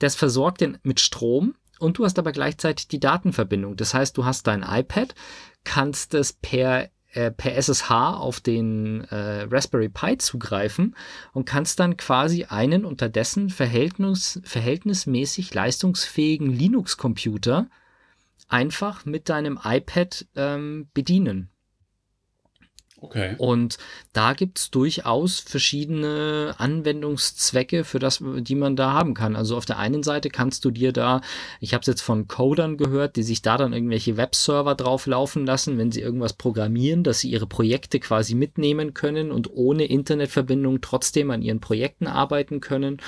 Das versorgt den mit Strom und du hast aber gleichzeitig die Datenverbindung. Das heißt, du hast dein iPad, kannst es per äh, per SSH auf den äh, Raspberry Pi zugreifen und kannst dann quasi einen unterdessen Verhältnis, verhältnismäßig leistungsfähigen Linux-Computer einfach mit deinem iPad ähm, bedienen. Okay. Und da gibt es durchaus verschiedene Anwendungszwecke, für das, die man da haben kann. Also auf der einen Seite kannst du dir da, ich habe es jetzt von Codern gehört, die sich da dann irgendwelche Webserver drauf laufen lassen, wenn sie irgendwas programmieren, dass sie ihre Projekte quasi mitnehmen können und ohne Internetverbindung trotzdem an ihren Projekten arbeiten können.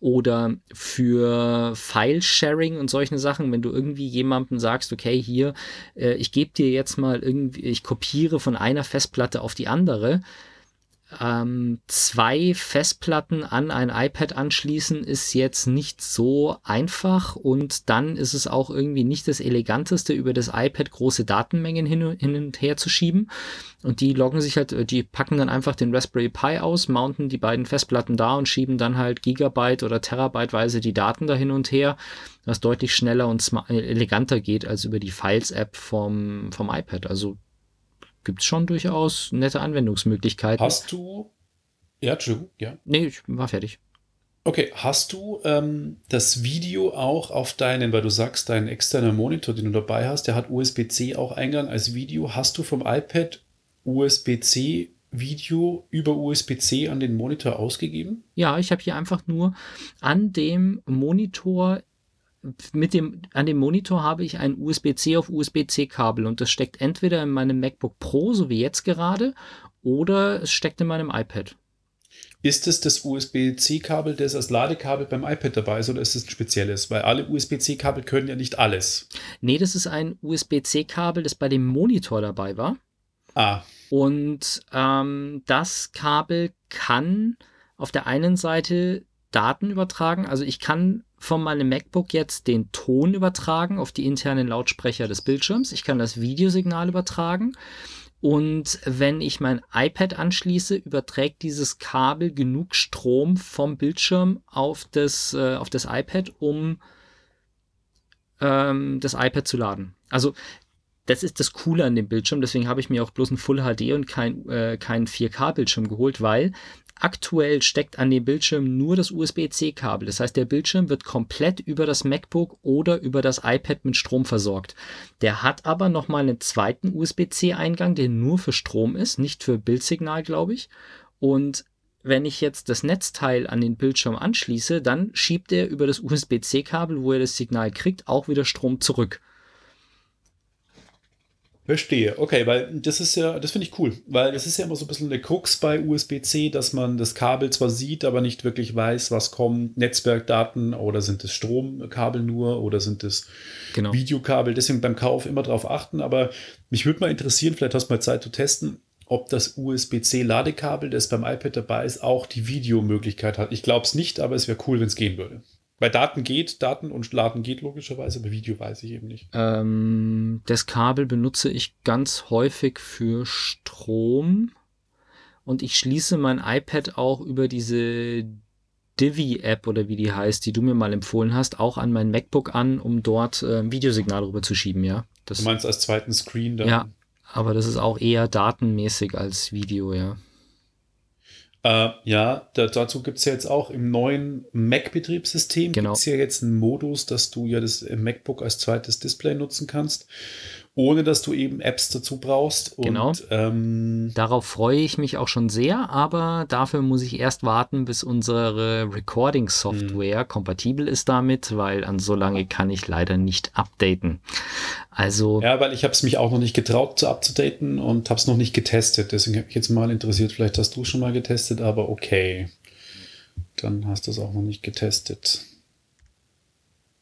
Oder für File-Sharing und solchen Sachen, wenn du irgendwie jemandem sagst, okay, hier, äh, ich gebe dir jetzt mal irgendwie, ich kopiere von einer Festplatte auf die andere. Ähm, zwei Festplatten an ein iPad anschließen ist jetzt nicht so einfach und dann ist es auch irgendwie nicht das eleganteste, über das iPad große Datenmengen hin, hin und her zu schieben. Und die loggen sich halt, die packen dann einfach den Raspberry Pi aus, mounten die beiden Festplatten da und schieben dann halt Gigabyte oder Terabyteweise die Daten da hin und her, was deutlich schneller und eleganter geht als über die Files-App vom, vom iPad. Also gibt es schon durchaus nette Anwendungsmöglichkeiten. Hast du. Ja, Entschuldigung, ja. Nee, ich war fertig. Okay, hast du ähm, das Video auch auf deinen, weil du sagst, dein externer Monitor, den du dabei hast, der hat USB-C auch Eingang als Video. Hast du vom iPad USB-C Video über USB-C an den Monitor ausgegeben? Ja, ich habe hier einfach nur an dem Monitor mit dem, an dem Monitor habe ich ein USB-C auf USB-C-Kabel und das steckt entweder in meinem MacBook Pro, so wie jetzt gerade, oder es steckt in meinem iPad. Ist es das USB-C-Kabel, das als Ladekabel beim iPad dabei ist, oder ist es ein spezielles? Weil alle USB-C-Kabel können ja nicht alles. Nee, das ist ein USB-C-Kabel, das bei dem Monitor dabei war. Ah. Und ähm, das Kabel kann auf der einen Seite Daten übertragen. Also ich kann von meinem MacBook jetzt den Ton übertragen auf die internen Lautsprecher des Bildschirms. Ich kann das Videosignal übertragen. Und wenn ich mein iPad anschließe, überträgt dieses Kabel genug Strom vom Bildschirm auf das, äh, auf das iPad, um ähm, das iPad zu laden. Also das ist das Coole an dem Bildschirm, deswegen habe ich mir auch bloß ein Full HD und kein, äh, kein 4K-Bildschirm geholt, weil Aktuell steckt an dem Bildschirm nur das USB-C-Kabel. Das heißt, der Bildschirm wird komplett über das MacBook oder über das iPad mit Strom versorgt. Der hat aber nochmal einen zweiten USB-C-Eingang, der nur für Strom ist, nicht für Bildsignal, glaube ich. Und wenn ich jetzt das Netzteil an den Bildschirm anschließe, dann schiebt er über das USB-C-Kabel, wo er das Signal kriegt, auch wieder Strom zurück. Verstehe. Okay, weil das ist ja, das finde ich cool, weil das ist ja immer so ein bisschen eine Krux bei USB-C, dass man das Kabel zwar sieht, aber nicht wirklich weiß, was kommt. Netzwerkdaten oder sind es Stromkabel nur oder sind es genau. Videokabel. Deswegen beim Kauf immer darauf achten. Aber mich würde mal interessieren, vielleicht hast du mal Zeit zu testen, ob das USB-C-Ladekabel, das beim iPad dabei ist, auch die Videomöglichkeit hat. Ich glaube es nicht, aber es wäre cool, wenn es gehen würde. Bei Daten geht, Daten und Laden geht logischerweise, aber Video weiß ich eben nicht. Ähm, das Kabel benutze ich ganz häufig für Strom und ich schließe mein iPad auch über diese Divi-App oder wie die heißt, die du mir mal empfohlen hast, auch an mein MacBook an, um dort äh, Videosignal rüber zu schieben, ja. Das, du meinst als zweiten Screen dann? Ja, aber das ist auch eher datenmäßig als Video, ja. Äh, ja, da, dazu gibt es ja jetzt auch im neuen Mac-Betriebssystem genau. gibt es ja jetzt einen Modus, dass du ja das MacBook als zweites Display nutzen kannst. Ohne dass du eben Apps dazu brauchst. Und, Genau. Ähm, Darauf freue ich mich auch schon sehr, aber dafür muss ich erst warten, bis unsere Recording-Software kompatibel ist damit, weil an so lange kann ich leider nicht updaten. Also ja, weil ich habe es mich auch noch nicht getraut zu abzudaten und habe es noch nicht getestet. Deswegen habe ich jetzt mal interessiert, vielleicht hast du schon mal getestet, aber okay. Dann hast du es auch noch nicht getestet.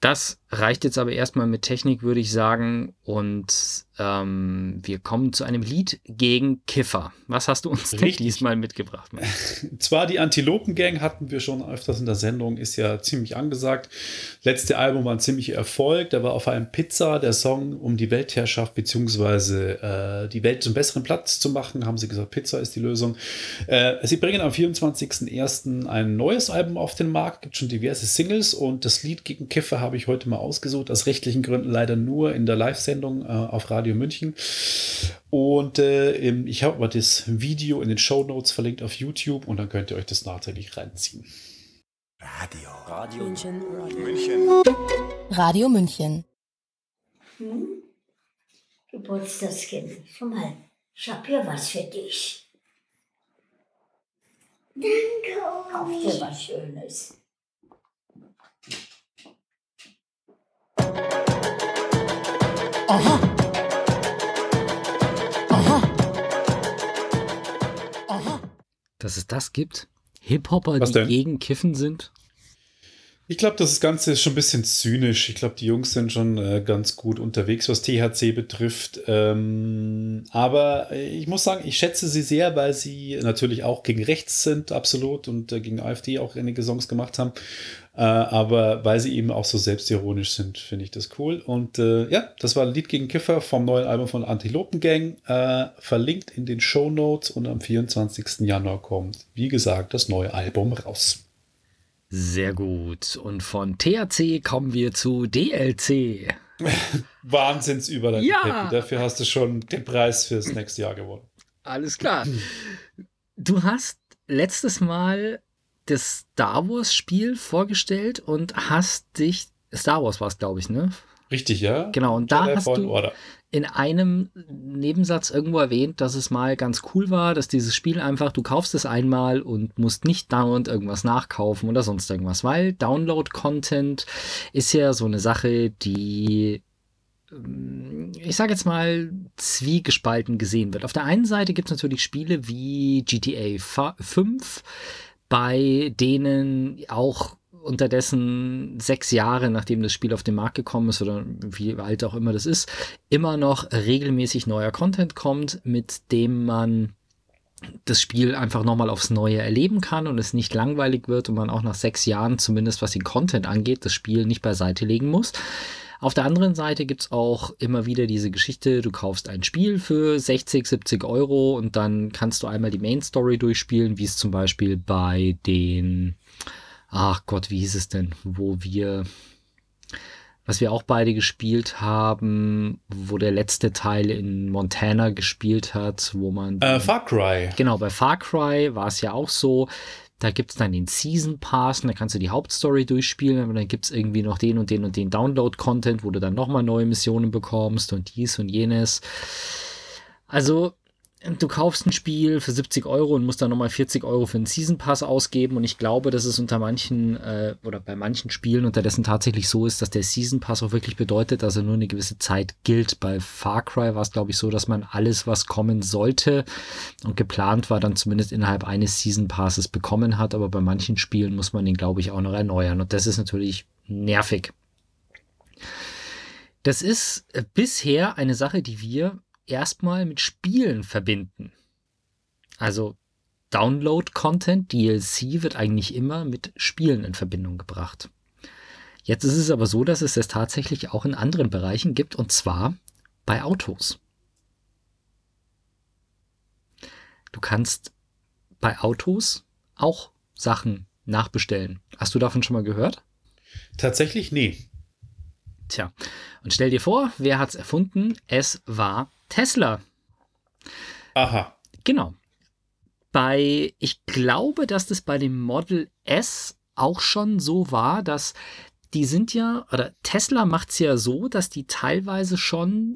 Das reicht jetzt aber erstmal mit Technik, würde ich sagen. Und ähm, wir kommen zu einem Lied gegen Kiffer. Was hast du uns diesmal mitgebracht? Mann? (laughs) Zwar die Antilopen-Gang hatten wir schon öfters in der Sendung, ist ja ziemlich angesagt. Letzte Album war ein ziemlicher Erfolg. Da war auf einem Pizza der Song um die Weltherrschaft beziehungsweise äh, die Welt zum besseren Platz zu machen. Haben sie gesagt, Pizza ist die Lösung. Äh, sie bringen am 24.01. ein neues Album auf den Markt. Gibt schon diverse Singles und das Lied gegen Kiffer habe ich heute mal ausgesucht. Aus rechtlichen Gründen leider nur in der Live-Sendung äh, auf Radio München. Und äh, ich habe aber das Video in den Show Notes verlinkt auf YouTube und dann könnt ihr euch das nachträglich reinziehen. München. Radio München. Geburtstagskind, schau mal, ich hab hier was für dich. Danke. Kauf dir was Schönes. Aha. Aha. Aha. Dass es das gibt? Hip-Hopper, die gegen Kiffen sind? Ich glaube, das Ganze ist schon ein bisschen zynisch. Ich glaube, die Jungs sind schon äh, ganz gut unterwegs, was THC betrifft. Ähm, aber ich muss sagen, ich schätze sie sehr, weil sie natürlich auch gegen rechts sind, absolut, und äh, gegen AfD auch einige Songs gemacht haben. Äh, aber weil sie eben auch so selbstironisch sind, finde ich das cool. Und äh, ja, das war ein Lied gegen Kiffer vom neuen Album von Antilopen Gang, äh, verlinkt in den Show Notes und am 24. Januar kommt, wie gesagt, das neue Album raus. Sehr gut. Und von THC kommen wir zu DLC. (laughs) Wahnsinnsüberleitung. Ja. Dafür hast du schon den Preis fürs nächste Jahr gewonnen. Alles klar. Du hast letztes Mal das Star Wars Spiel vorgestellt und hast dich, Star Wars war es, glaube ich, ne? Richtig, ja? Genau, und da hast du Order. in einem Nebensatz irgendwo erwähnt, dass es mal ganz cool war, dass dieses Spiel einfach, du kaufst es einmal und musst nicht dauernd irgendwas nachkaufen oder sonst irgendwas, weil Download-Content ist ja so eine Sache, die ähm, ich sage jetzt mal, zwiegespalten gesehen wird. Auf der einen Seite gibt es natürlich Spiele wie GTA fa- 5, bei denen auch unterdessen sechs Jahre, nachdem das Spiel auf den Markt gekommen ist oder wie alt auch immer das ist, immer noch regelmäßig neuer Content kommt, mit dem man das Spiel einfach nochmal aufs Neue erleben kann und es nicht langweilig wird und man auch nach sechs Jahren, zumindest was den Content angeht, das Spiel nicht beiseite legen muss. Auf der anderen Seite gibt es auch immer wieder diese Geschichte, du kaufst ein Spiel für 60, 70 Euro und dann kannst du einmal die Main Story durchspielen, wie es zum Beispiel bei den, ach Gott, wie hieß es denn, wo wir, was wir auch beide gespielt haben, wo der letzte Teil in Montana gespielt hat, wo man... Äh, Far Cry. Genau, bei Far Cry war es ja auch so. Da gibt es dann den Season Pass und da kannst du die Hauptstory durchspielen, aber dann gibt es irgendwie noch den und den und den Download-Content, wo du dann nochmal neue Missionen bekommst und dies und jenes. Also, du kaufst ein Spiel für 70 Euro und musst dann nochmal 40 Euro für einen Season Pass ausgeben. Und ich glaube, dass es unter manchen äh, oder bei manchen Spielen unterdessen tatsächlich so ist, dass der Season Pass auch wirklich bedeutet, dass er nur eine gewisse Zeit gilt. Bei Far Cry war es, glaube ich, so, dass man alles, was kommen sollte und geplant war, dann zumindest innerhalb eines Season Passes bekommen hat. Aber bei manchen Spielen muss man den, glaube ich, auch noch erneuern. Und das ist natürlich nervig. Das ist äh, bisher eine Sache, die wir erstmal mit Spielen verbinden. Also Download-Content, DLC wird eigentlich immer mit Spielen in Verbindung gebracht. Jetzt ist es aber so, dass es das tatsächlich auch in anderen Bereichen gibt, und zwar bei Autos. Du kannst bei Autos auch Sachen nachbestellen. Hast du davon schon mal gehört? Tatsächlich, nee. Tja, und stell dir vor, wer hat's erfunden? Es war Tesla. Aha. Genau. Bei, ich glaube, dass das bei dem Model S auch schon so war, dass die sind ja, oder Tesla macht es ja so, dass die teilweise schon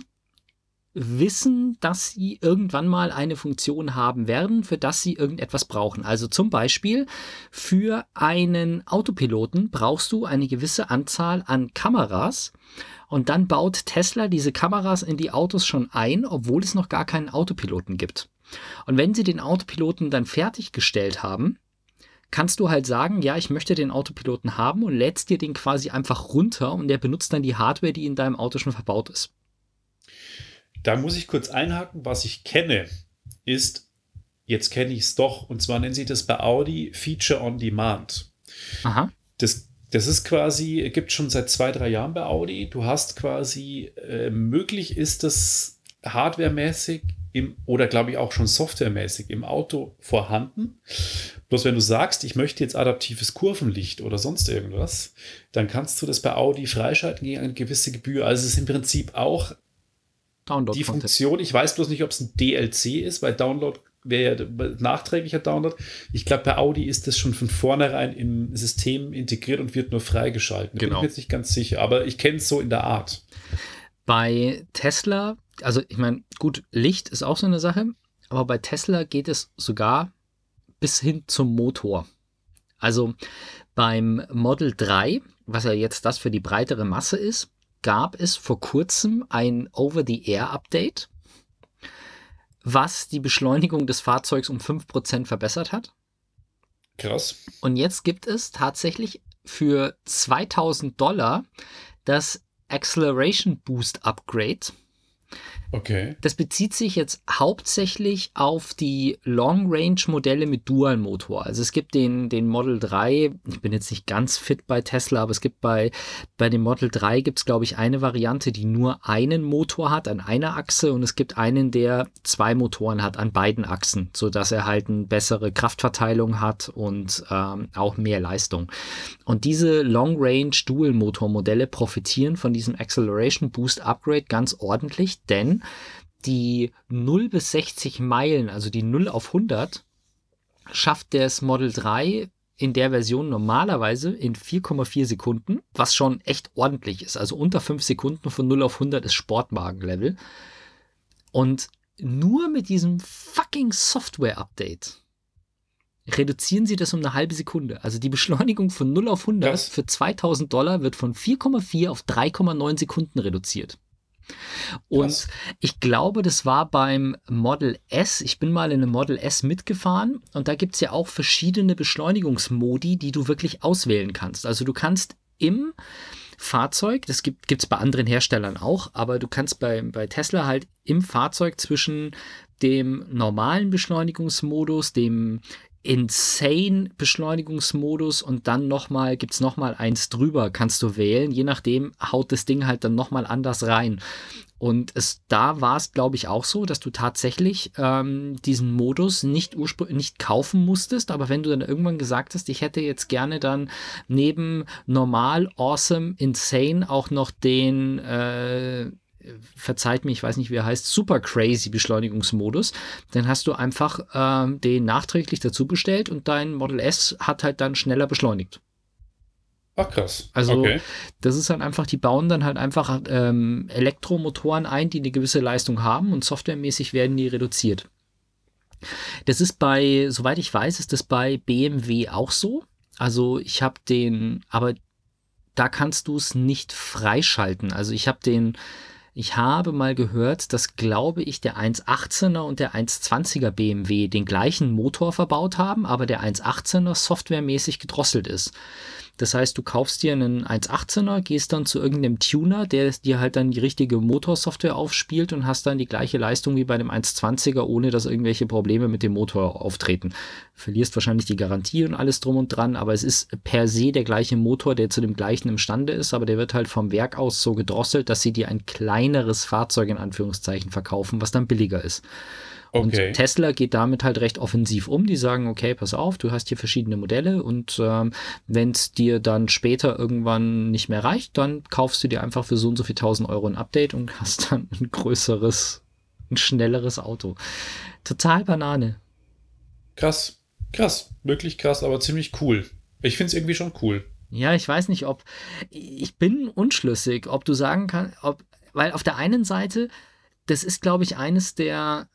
wissen, dass sie irgendwann mal eine Funktion haben werden, für das sie irgendetwas brauchen. Also zum Beispiel für einen Autopiloten brauchst du eine gewisse Anzahl an Kameras und dann baut Tesla diese Kameras in die Autos schon ein, obwohl es noch gar keinen Autopiloten gibt. Und wenn sie den Autopiloten dann fertiggestellt haben, kannst du halt sagen, ja, ich möchte den Autopiloten haben und lädst dir den quasi einfach runter und der benutzt dann die Hardware, die in deinem Auto schon verbaut ist. Da muss ich kurz einhaken. Was ich kenne, ist, jetzt kenne ich es doch, und zwar nennen sie das bei Audi Feature on Demand. Aha. Das, das ist quasi, gibt schon seit zwei, drei Jahren bei Audi. Du hast quasi, äh, möglich ist das hardwaremäßig im, oder glaube ich auch schon softwaremäßig im Auto vorhanden. Bloß wenn du sagst, ich möchte jetzt adaptives Kurvenlicht oder sonst irgendwas, dann kannst du das bei Audi freischalten gegen eine gewisse Gebühr. Also es ist im Prinzip auch Download die Funktion, ich weiß bloß nicht, ob es ein DLC ist, weil Download wäre ja nachträglicher Download. Ich glaube, bei Audi ist das schon von vornherein im System integriert und wird nur freigeschalten. Genau. Bin ich mir jetzt nicht ganz sicher, aber ich kenne es so in der Art. Bei Tesla, also ich meine, gut, Licht ist auch so eine Sache, aber bei Tesla geht es sogar bis hin zum Motor. Also beim Model 3, was ja jetzt das für die breitere Masse ist, gab es vor kurzem ein Over-the-Air-Update, was die Beschleunigung des Fahrzeugs um 5% verbessert hat. Krass. Und jetzt gibt es tatsächlich für 2000 Dollar das Acceleration Boost Upgrade. Okay. Das bezieht sich jetzt hauptsächlich auf die Long-Range-Modelle mit Dual-Motor. Also es gibt den, den Model 3, ich bin jetzt nicht ganz fit bei Tesla, aber es gibt bei, bei dem Model 3 gibt es, glaube ich, eine Variante, die nur einen Motor hat an einer Achse und es gibt einen, der zwei Motoren hat an beiden Achsen, sodass er halt eine bessere Kraftverteilung hat und ähm, auch mehr Leistung. Und diese Long-Range Dual-Motor-Modelle profitieren von diesem Acceleration Boost Upgrade ganz ordentlich, denn die 0 bis 60 Meilen, also die 0 auf 100, schafft das Model 3 in der Version normalerweise in 4,4 Sekunden, was schon echt ordentlich ist. Also unter 5 Sekunden von 0 auf 100 ist Sportwagen-Level. Und nur mit diesem fucking Software-Update reduzieren sie das um eine halbe Sekunde. Also die Beschleunigung von 0 auf 100 Krass. für 2000 Dollar wird von 4,4 auf 3,9 Sekunden reduziert. Und Krass. ich glaube, das war beim Model S. Ich bin mal in einem Model S mitgefahren und da gibt es ja auch verschiedene Beschleunigungsmodi, die du wirklich auswählen kannst. Also du kannst im Fahrzeug, das gibt es bei anderen Herstellern auch, aber du kannst bei, bei Tesla halt im Fahrzeug zwischen dem normalen Beschleunigungsmodus, dem Insane Beschleunigungsmodus und dann nochmal, gibt es nochmal eins drüber, kannst du wählen. Je nachdem haut das Ding halt dann nochmal anders rein. Und es, da war es, glaube ich, auch so, dass du tatsächlich ähm, diesen Modus nicht nicht kaufen musstest, aber wenn du dann irgendwann gesagt hast, ich hätte jetzt gerne dann neben normal, awesome, insane auch noch den äh, verzeiht mir, ich weiß nicht, wie er heißt, super crazy Beschleunigungsmodus, dann hast du einfach ähm, den nachträglich dazu bestellt und dein Model S hat halt dann schneller beschleunigt. Ach krass. Also okay. das ist dann einfach, die bauen dann halt einfach ähm, Elektromotoren ein, die eine gewisse Leistung haben und softwaremäßig werden die reduziert. Das ist bei, soweit ich weiß, ist das bei BMW auch so. Also ich habe den, aber da kannst du es nicht freischalten. Also ich habe den, ich habe mal gehört, dass, glaube ich, der 1.18er und der 1.20er BMW den gleichen Motor verbaut haben, aber der 1.18er softwaremäßig gedrosselt ist. Das heißt, du kaufst dir einen 1.18er, gehst dann zu irgendeinem Tuner, der dir halt dann die richtige Motorsoftware aufspielt und hast dann die gleiche Leistung wie bei dem 1.20er, ohne dass irgendwelche Probleme mit dem Motor auftreten. Verlierst wahrscheinlich die Garantie und alles drum und dran, aber es ist per se der gleiche Motor, der zu dem gleichen imstande ist, aber der wird halt vom Werk aus so gedrosselt, dass sie dir ein kleineres Fahrzeug in Anführungszeichen verkaufen, was dann billiger ist. Und Okay. Tesla geht damit halt recht offensiv um. Die sagen, okay, pass auf, du hast hier verschiedene Modelle und ähm, wenn es dir dann später irgendwann nicht mehr reicht, dann kaufst du dir einfach für so und so viel 1000 Euro ein Update und hast dann ein größeres, ein schnelleres Auto. Total Banane. Krass. Krass. Wirklich krass, aber ziemlich cool. Ich finde es irgendwie schon cool. Ja, ich weiß nicht, ob ich bin unschlüssig, ob du sagen kannst, ob, weil auf der einen Seite das ist, glaube ich, eines der,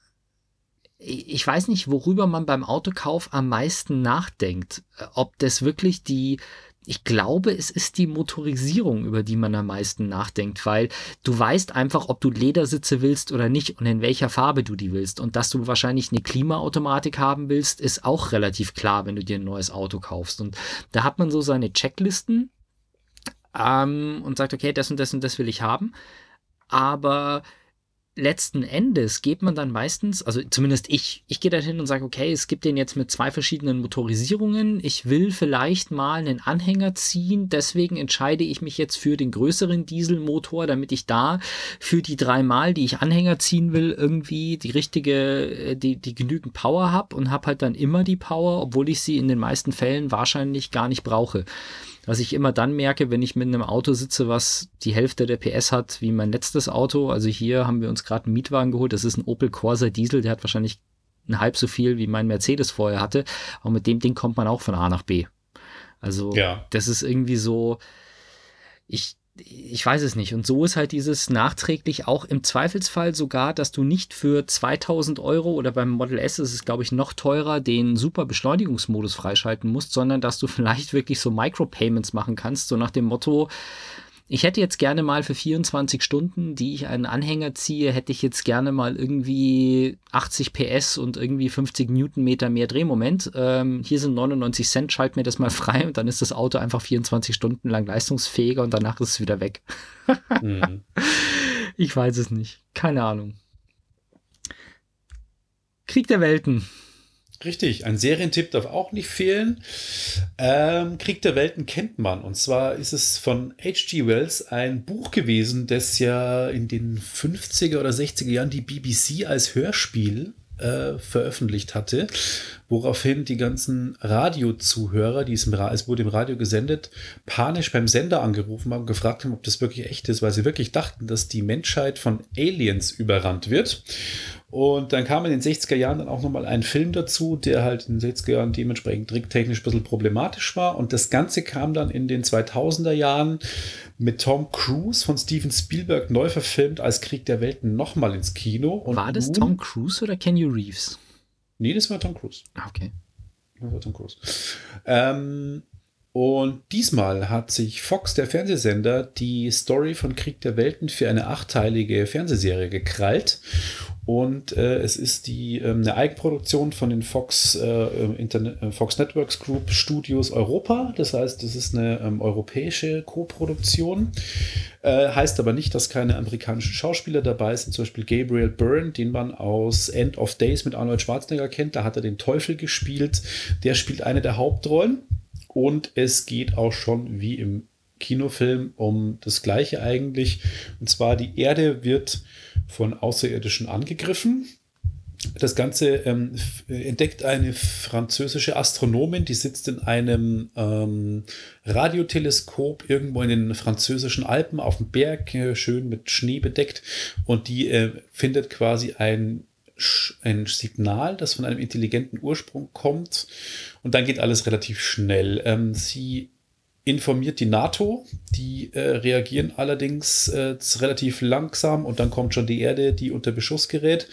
ich weiß nicht, worüber man beim Autokauf am meisten nachdenkt. Ob das wirklich die, ich glaube, es ist die Motorisierung, über die man am meisten nachdenkt, weil du weißt einfach, ob du Ledersitze willst oder nicht und in welcher Farbe du die willst. Und dass du wahrscheinlich eine Klimaautomatik haben willst, ist auch relativ klar, wenn du dir ein neues Auto kaufst. Und da hat man so seine Checklisten ähm, und sagt, okay, das und das und das will ich haben. Aber letzten Endes geht man dann meistens, also zumindest ich, ich gehe da hin und sage, okay, es gibt den jetzt mit zwei verschiedenen Motorisierungen. Ich will vielleicht mal einen Anhänger ziehen, deswegen entscheide ich mich jetzt für den größeren Dieselmotor, damit ich da für die drei Mal, die ich Anhänger ziehen will, irgendwie die richtige, äh, die, die genügend Power habe und habe halt dann immer die Power, obwohl ich sie in den meisten Fällen wahrscheinlich gar nicht brauche. Was ich immer dann merke, wenn ich mit einem Auto sitze, was die Hälfte der PS hat wie mein letztes Auto. Also hier haben wir uns gerade einen Mietwagen geholt. Das ist ein Opel Corsa Diesel. Der hat wahrscheinlich ein halb so viel wie mein Mercedes vorher hatte. Aber mit dem Ding kommt man auch von A nach B. Also ja. das ist irgendwie so, ich, ich weiß es nicht. Und so ist halt dieses nachträglich auch im Zweifelsfall sogar, dass du nicht für 2000 Euro oder beim Model S ist es, glaube ich, noch teurer, den super Beschleunigungsmodus freischalten musst, sondern dass du (laughs) vielleicht wirklich so Micropayments machen kannst, so nach dem Motto, ich hätte jetzt gerne mal für 24 Stunden, die ich einen Anhänger ziehe, hätte ich jetzt gerne mal irgendwie 80 PS und irgendwie 50 Newtonmeter mehr Drehmoment. Ähm, hier sind 99 Cent, schalt mir das mal (laughs) frei und dann ist das Auto einfach 24 Stunden lang leistungsfähiger und danach ist es wieder weg. mhm. (laughs) Ich weiß es nicht. Keine Ahnung. Krieg der Welten. Richtig, ein Serientipp darf auch nicht fehlen. Ähm, Krieg der Welten kennt man. Und zwar ist es von H.G. Wells ein Buch gewesen, das ja in den 50er oder 60er Jahren die BBC als Hörspiel äh, veröffentlicht hatte, woraufhin die ganzen Radiozuhörer, die es, im es wurde im Radio gesendet, panisch beim Sender angerufen haben und gefragt haben, ob das wirklich echt ist, weil sie wirklich dachten, dass die Menschheit von Aliens überrannt wird. Und dann kam in den 60er Jahren dann auch nochmal ein Film dazu, der halt in den 60er Jahren dementsprechend tricktechnisch ein bisschen problematisch war. Und das Ganze kam dann in den 2000er Jahren mit Tom Cruise von Steven Spielberg neu verfilmt als Krieg der Welten nochmal ins Kino. Und war das Tom Cruise oder Kenny Reeves? Nee, das war Tom Cruise. Ah, okay. Das war Tom Cruise. Ähm, und diesmal hat sich Fox, der Fernsehsender, die Story von Krieg der Welten für eine achteilige Fernsehserie gekrallt. Und äh, es ist die ähm, eine Eigenproduktion von den Fox, äh, Internet, äh, Fox Networks Group Studios Europa. Das heißt, das ist eine ähm, europäische Co-Produktion. Äh, heißt aber nicht, dass keine amerikanischen Schauspieler dabei sind. Zum Beispiel Gabriel Byrne, den man aus End of Days mit Arnold Schwarzenegger kennt. Da hat er den Teufel gespielt. Der spielt eine der Hauptrollen. Und es geht auch schon wie im Kinofilm um das Gleiche eigentlich. Und zwar die Erde wird von Außerirdischen angegriffen. Das Ganze ähm, entdeckt eine französische Astronomin, die sitzt in einem ähm, Radioteleskop irgendwo in den französischen Alpen auf dem Berg, äh, schön mit Schnee bedeckt. Und die äh, findet quasi ein ein Signal, das von einem intelligenten Ursprung kommt. Und dann geht alles relativ schnell. Ähm, sie informiert die NATO, die äh, reagieren allerdings äh, relativ langsam und dann kommt schon die Erde, die unter Beschuss gerät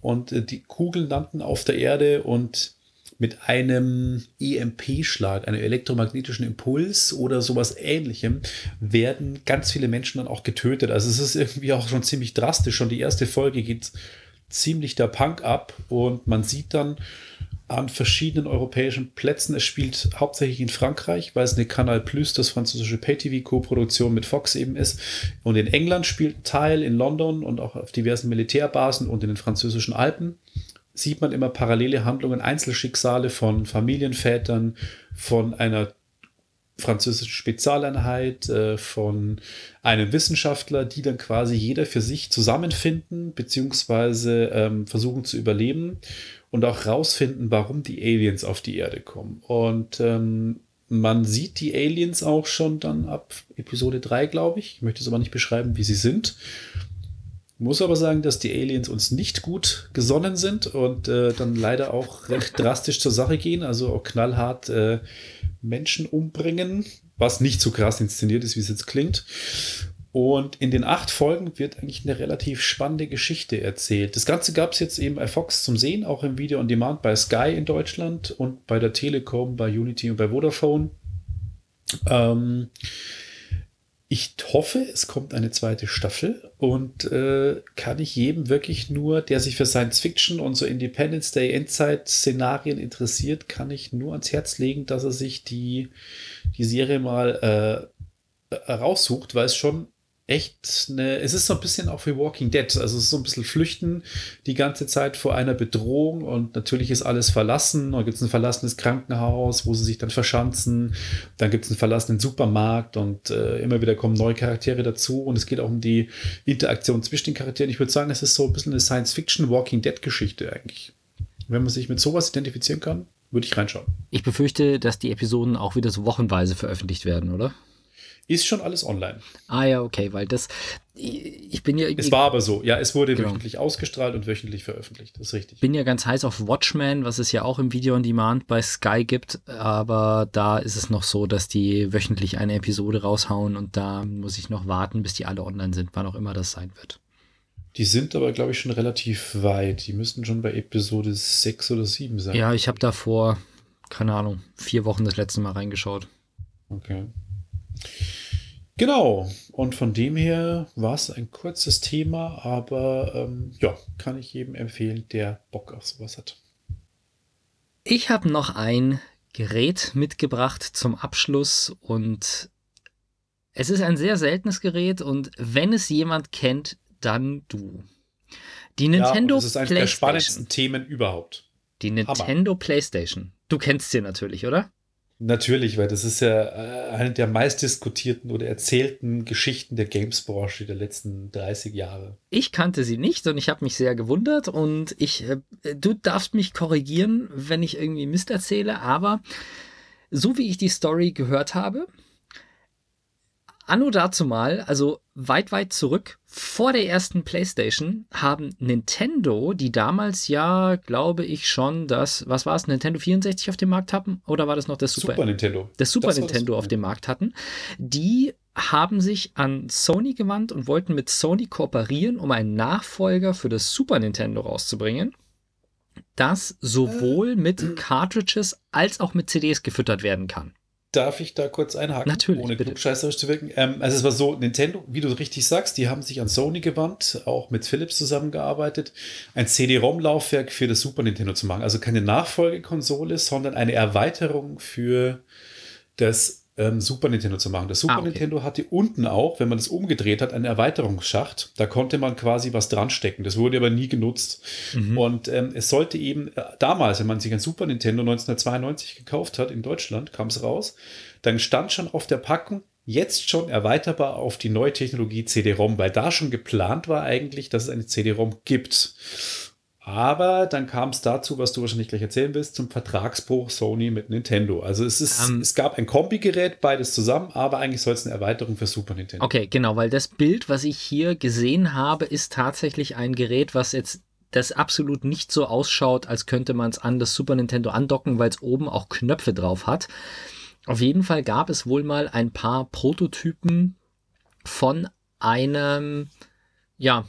und äh, die Kugeln landen auf der Erde und mit einem EMP-Schlag, einem elektromagnetischen Impuls oder sowas ähnlichem, werden ganz viele Menschen dann auch getötet. Also es ist irgendwie auch schon ziemlich drastisch. Schon die erste Folge geht ziemlich der Punk ab und man sieht dann an verschiedenen europäischen Plätzen. Es spielt hauptsächlich in Frankreich, weil es eine Canal Plus, das französische Pay-TV-Co-Produktion mit Fox eben ist. Und in England spielt Teil, in London und auch auf diversen Militärbasen und in den französischen Alpen sieht man immer parallele Handlungen, Einzelschicksale von Familienvätern, von einer französischen Spezialeinheit, äh, von einem Wissenschaftler, die dann quasi jeder für sich zusammenfinden, beziehungsweise ähm, versuchen zu überleben und auch rausfinden, warum die Aliens auf die Erde kommen. Und ähm, man sieht die Aliens auch schon dann ab Episode 3, glaube ich. Ich möchte es aber nicht beschreiben, wie sie sind. Muss aber sagen, dass die Aliens uns nicht gut gesonnen sind und äh, dann leider auch recht drastisch zur Sache gehen, also auch knallhart äh, Menschen umbringen, was nicht so krass inszeniert ist, wie es jetzt klingt. Und in den acht Folgen wird eigentlich eine relativ spannende Geschichte erzählt. Das Ganze gab es jetzt eben bei Fox zum Sehen, auch im Video on Demand bei Sky in Deutschland und bei der Telekom, bei Unity und bei Vodafone. Ähm, ich hoffe, es kommt eine zweite Staffel und äh, kann ich jedem wirklich nur, der sich für Science Fiction und so Independence Day Endzeit-Szenarien interessiert, kann ich nur ans Herz legen, dass er sich die, die Serie mal äh, raussucht, weil es schon echt eine, es ist so ein bisschen auch wie Walking Dead, also es ist so ein bisschen flüchten die ganze Zeit vor einer Bedrohung und natürlich ist alles verlassen, dann gibt es ein verlassenes Krankenhaus, wo sie sich dann verschanzen, dann gibt es einen verlassenen Supermarkt und äh, immer wieder kommen neue Charaktere dazu und es geht auch um die Interaktion zwischen den Charakteren. Ich würde sagen, es ist so ein bisschen eine Science-Fiction Walking Dead Geschichte eigentlich. Wenn man sich mit sowas identifizieren kann, würde ich reinschauen. Ich befürchte, dass die Episoden auch wieder so wochenweise veröffentlicht werden, oder? Ist schon alles online. Ah ja, okay, weil das, ich bin ja. Es war aber so, ja, es wurde genau. wöchentlich ausgestrahlt und wöchentlich veröffentlicht, das ist richtig. Ich bin ja ganz heiß auf Watchmen, was es ja auch im Video on Demand bei Sky gibt, aber da ist es noch so, dass die wöchentlich eine Episode raushauen und da muss ich noch warten, bis die alle online sind, wann auch immer das sein wird. Die sind aber, glaube ich, schon relativ weit. Die müssten schon bei Episode 6 oder 7 sein. Ja, ich habe da vor, keine Ahnung, vier Wochen das letzte Mal reingeschaut. Okay. Genau, und von dem her war es ein kurzes Thema, aber ähm, ja, kann ich jedem empfehlen, der Bock auf sowas hat. Ich habe noch ein Gerät mitgebracht zum Abschluss und es ist ein sehr seltenes Gerät und wenn es jemand kennt, dann du. Die Nintendo ja, das ist eines der spannendsten Themen überhaupt. Die Nintendo Hammer. PlayStation. Du kennst sie natürlich, oder? Natürlich, weil das ist ja äh, eine der meistdiskutierten oder erzählten Geschichten der Games-Branche der letzten 30 Jahre. Ich kannte sie nicht und ich habe mich sehr gewundert und ich, äh, du darfst mich korrigieren, wenn ich irgendwie Mist erzähle, aber so wie ich die Story gehört habe, anno dazu mal, also weit, weit zurück, vor der ersten PlayStation, haben Nintendo, die damals ja, glaube ich, schon das, was war es, Nintendo 64 auf dem Markt hatten? Oder war das noch das Super, Super Nintendo? Das Super das Nintendo das auf dem Markt hatten. Die haben sich an Sony gewandt und wollten mit Sony kooperieren, um einen Nachfolger für das Super Nintendo rauszubringen, das sowohl äh. mit Cartridges als auch mit CDs gefüttert werden kann. Darf ich da kurz einhaken? Natürlich. Ohne klugscheißerisch zu wirken. Ähm, also, es war so: Nintendo, wie du richtig sagst, die haben sich an Sony gewandt, auch mit Philips zusammengearbeitet, ein CD-ROM-Laufwerk für das Super Nintendo zu machen. Also keine Nachfolgekonsole, sondern eine Erweiterung für das ähm, Super Nintendo zu machen. Das Super ah, okay. Nintendo hatte unten auch, wenn man das umgedreht hat, einen Erweiterungsschacht. Da konnte man quasi was dran stecken. Das wurde aber nie genutzt. Mhm. Und ähm, es sollte eben äh, damals, wenn man sich ein Super Nintendo 1992 gekauft hat in Deutschland, kam es raus, dann stand schon auf der Packung jetzt schon erweiterbar auf die neue Technologie CD-ROM, weil da schon geplant war eigentlich, dass es eine CD-ROM gibt. Aber dann kam es dazu, was du wahrscheinlich gleich erzählen willst, zum Vertragsbruch Sony mit Nintendo. Also es ist, um, ähm. es gab ein Kombigerät, beides zusammen, aber eigentlich soll es eine Erweiterung für Super Nintendo. Okay, genau, weil das Bild, was ich hier gesehen habe, ist tatsächlich ein Gerät, was jetzt das absolut nicht so ausschaut, als könnte man es an das Super Nintendo andocken, weil es oben auch Knöpfe drauf hat. Auf jeden Fall gab es wohl mal ein paar Prototypen von einem, ja,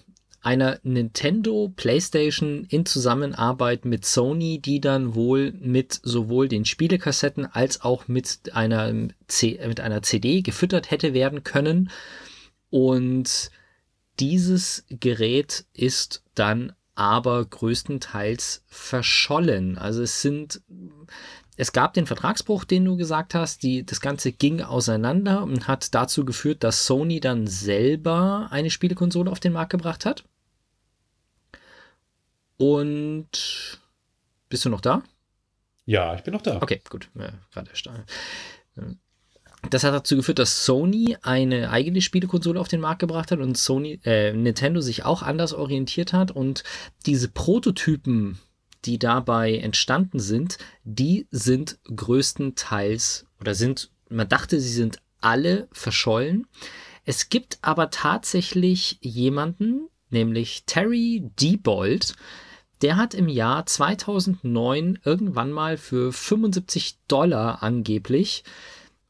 einer Nintendo PlayStation in Zusammenarbeit mit Sony, die dann wohl mit sowohl den Spielekassetten als auch mit einer, C mit einer CD gefüttert hätte werden können. Und dieses Gerät ist dann aber größtenteils verschollen. Also es sind, es gab den Vertragsbruch, den du gesagt hast, die, das Ganze ging auseinander und hat dazu geführt, dass Sony dann selber eine Spielekonsole auf den Markt gebracht hat. Und bist du noch da? Ja, ich bin noch da. Okay, gut. Ja, gerade das hat dazu geführt, dass Sony eine eigene Spielekonsole auf den Markt gebracht hat und Sony, äh, Nintendo sich auch anders orientiert hat und diese Prototypen, die dabei entstanden sind, die sind größtenteils oder sind, man dachte, sie sind alle verschollen. Es gibt aber tatsächlich jemanden, nämlich Terry Diebold, der hat im Jahr 2009 irgendwann mal für 75 Dollar angeblich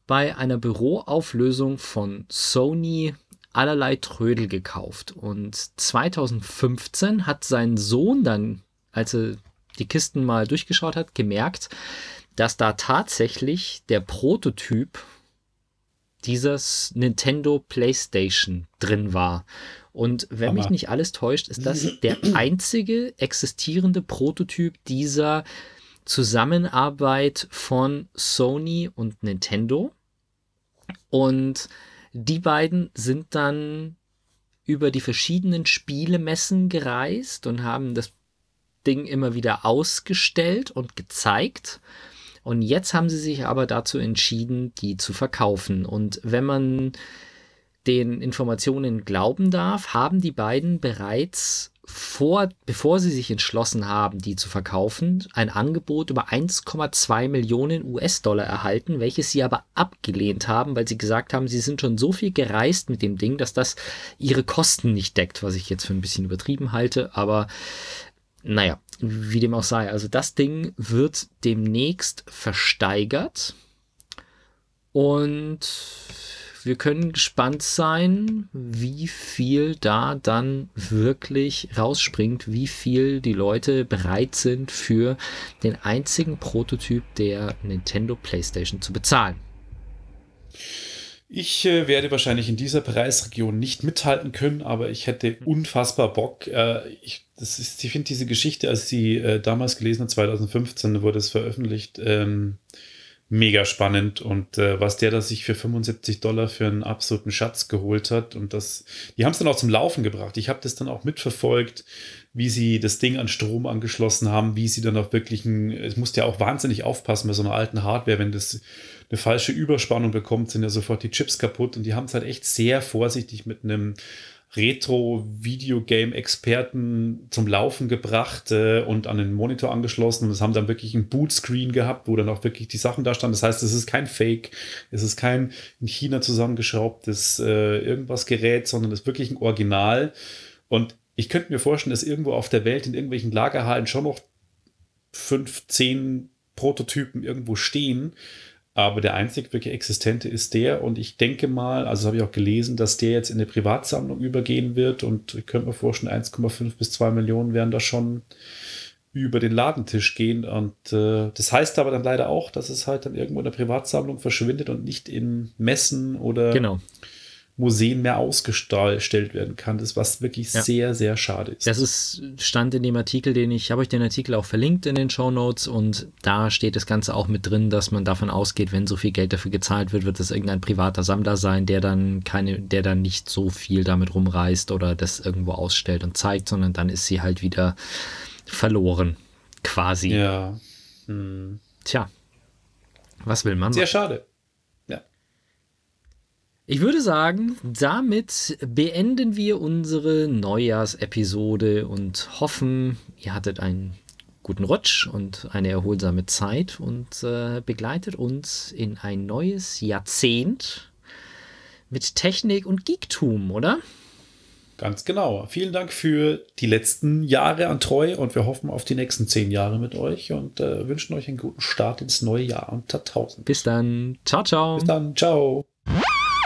bei einer Büroauflösung von Sony allerlei Trödel gekauft. Und 2015 hat sein Sohn dann, als er die Kisten mal durchgeschaut hat, gemerkt, dass da tatsächlich der Prototyp dieses Nintendo PlayStation drin war. Und wenn mich Hammer. nicht alles täuscht, ist das (clears throat) der einzige existierende Prototyp dieser Zusammenarbeit von Sony und Nintendo. Und die beiden sind dann über die verschiedenen Spielemessen gereist und haben das Ding immer wieder ausgestellt und gezeigt. Und jetzt haben sie sich aber dazu entschieden, die zu verkaufen. Und wenn man den Informationen glauben darf, haben die beiden bereits vor, bevor sie sich entschlossen haben, die zu verkaufen, ein Angebot über 1,2 Millionen US-Dollar erhalten, welches sie aber abgelehnt haben, weil sie gesagt haben, sie sind schon so viel gereist mit dem Ding, dass das ihre Kosten nicht deckt, was ich jetzt für ein bisschen übertrieben halte, aber naja, wie dem auch sei. Also das Ding wird demnächst versteigert und wir können gespannt sein, wie viel da dann wirklich rausspringt, wie viel die Leute bereit sind für den einzigen Prototyp der Nintendo PlayStation zu bezahlen. Ich äh, werde wahrscheinlich in dieser Preisregion nicht mithalten können, aber ich hätte unfassbar Bock. Äh, ich das ist, ich finde diese Geschichte, als sie äh, damals gelesen hat, 2015 wurde es veröffentlicht, ähm, mega spannend. Und was der da sich für 75 Dollar für einen absoluten Schatz geholt hat und das, die haben es dann auch zum Laufen gebracht. Ich habe das dann auch mitverfolgt, wie sie das Ding an Strom angeschlossen haben, wie sie dann auch wirklich ein, es musste ja auch wahnsinnig aufpassen bei so einer alten Hardware, wenn das eine falsche Überspannung bekommt, sind ja sofort die Chips kaputt und die haben es halt echt sehr vorsichtig mit einem Retro-Videogame-Experten zum Laufen gebracht äh, und an den Monitor angeschlossen und es haben dann wirklich ein Bootscreen gehabt, wo dann auch wirklich die Sachen da standen. Das heißt, es ist kein Fake, es ist kein in China zusammengeschraubtes äh, irgendwas Gerät, sondern es ist wirklich ein Original. Und ich könnte mir vorstellen, dass irgendwo auf der Welt in irgendwelchen Lagerhallen schon noch fünf, zehn Prototypen irgendwo stehen. Aber der einzig wirklich existente ist der. Und ich denke mal, also habe ich auch gelesen, dass der jetzt in eine Privatsammlung übergehen wird. Und ich könnte mir vorstellen, 1,5 bis 2 Millionen werden da schon über den Ladentisch gehen. Und äh, das heißt aber dann leider auch, dass es halt dann irgendwo in der Privatsammlung verschwindet und nicht in Messen oder Genau. Museen mehr ausgestellt werden kann. Das was wirklich Ja. sehr, sehr schade ist. Das ist stand in dem Artikel, den ich habe euch den Artikel auch verlinkt in den Show Notes und da steht das Ganze auch mit drin, dass man davon ausgeht, wenn so viel Geld dafür gezahlt wird, wird es irgendein privater Sammler sein, der dann keine, der dann nicht so viel damit rumreist oder das irgendwo ausstellt und zeigt, sondern dann ist sie halt wieder verloren, quasi. ja. Tja, was will man? Sehr schade. Ich würde sagen, damit beenden wir unsere Neujahrsepisode und hoffen, ihr hattet einen guten Rutsch und eine erholsame Zeit und äh, begleitet uns in ein neues Jahrzehnt mit Technik und Geektum, oder? Ganz genau. Vielen Dank für die letzten Jahre an Treue und wir hoffen auf die nächsten zehn Jahre mit euch und äh, wünschen euch einen guten Start ins neue Jahr unter 1000. Bis dann. Ciao, ciao. Bis dann. Ciao.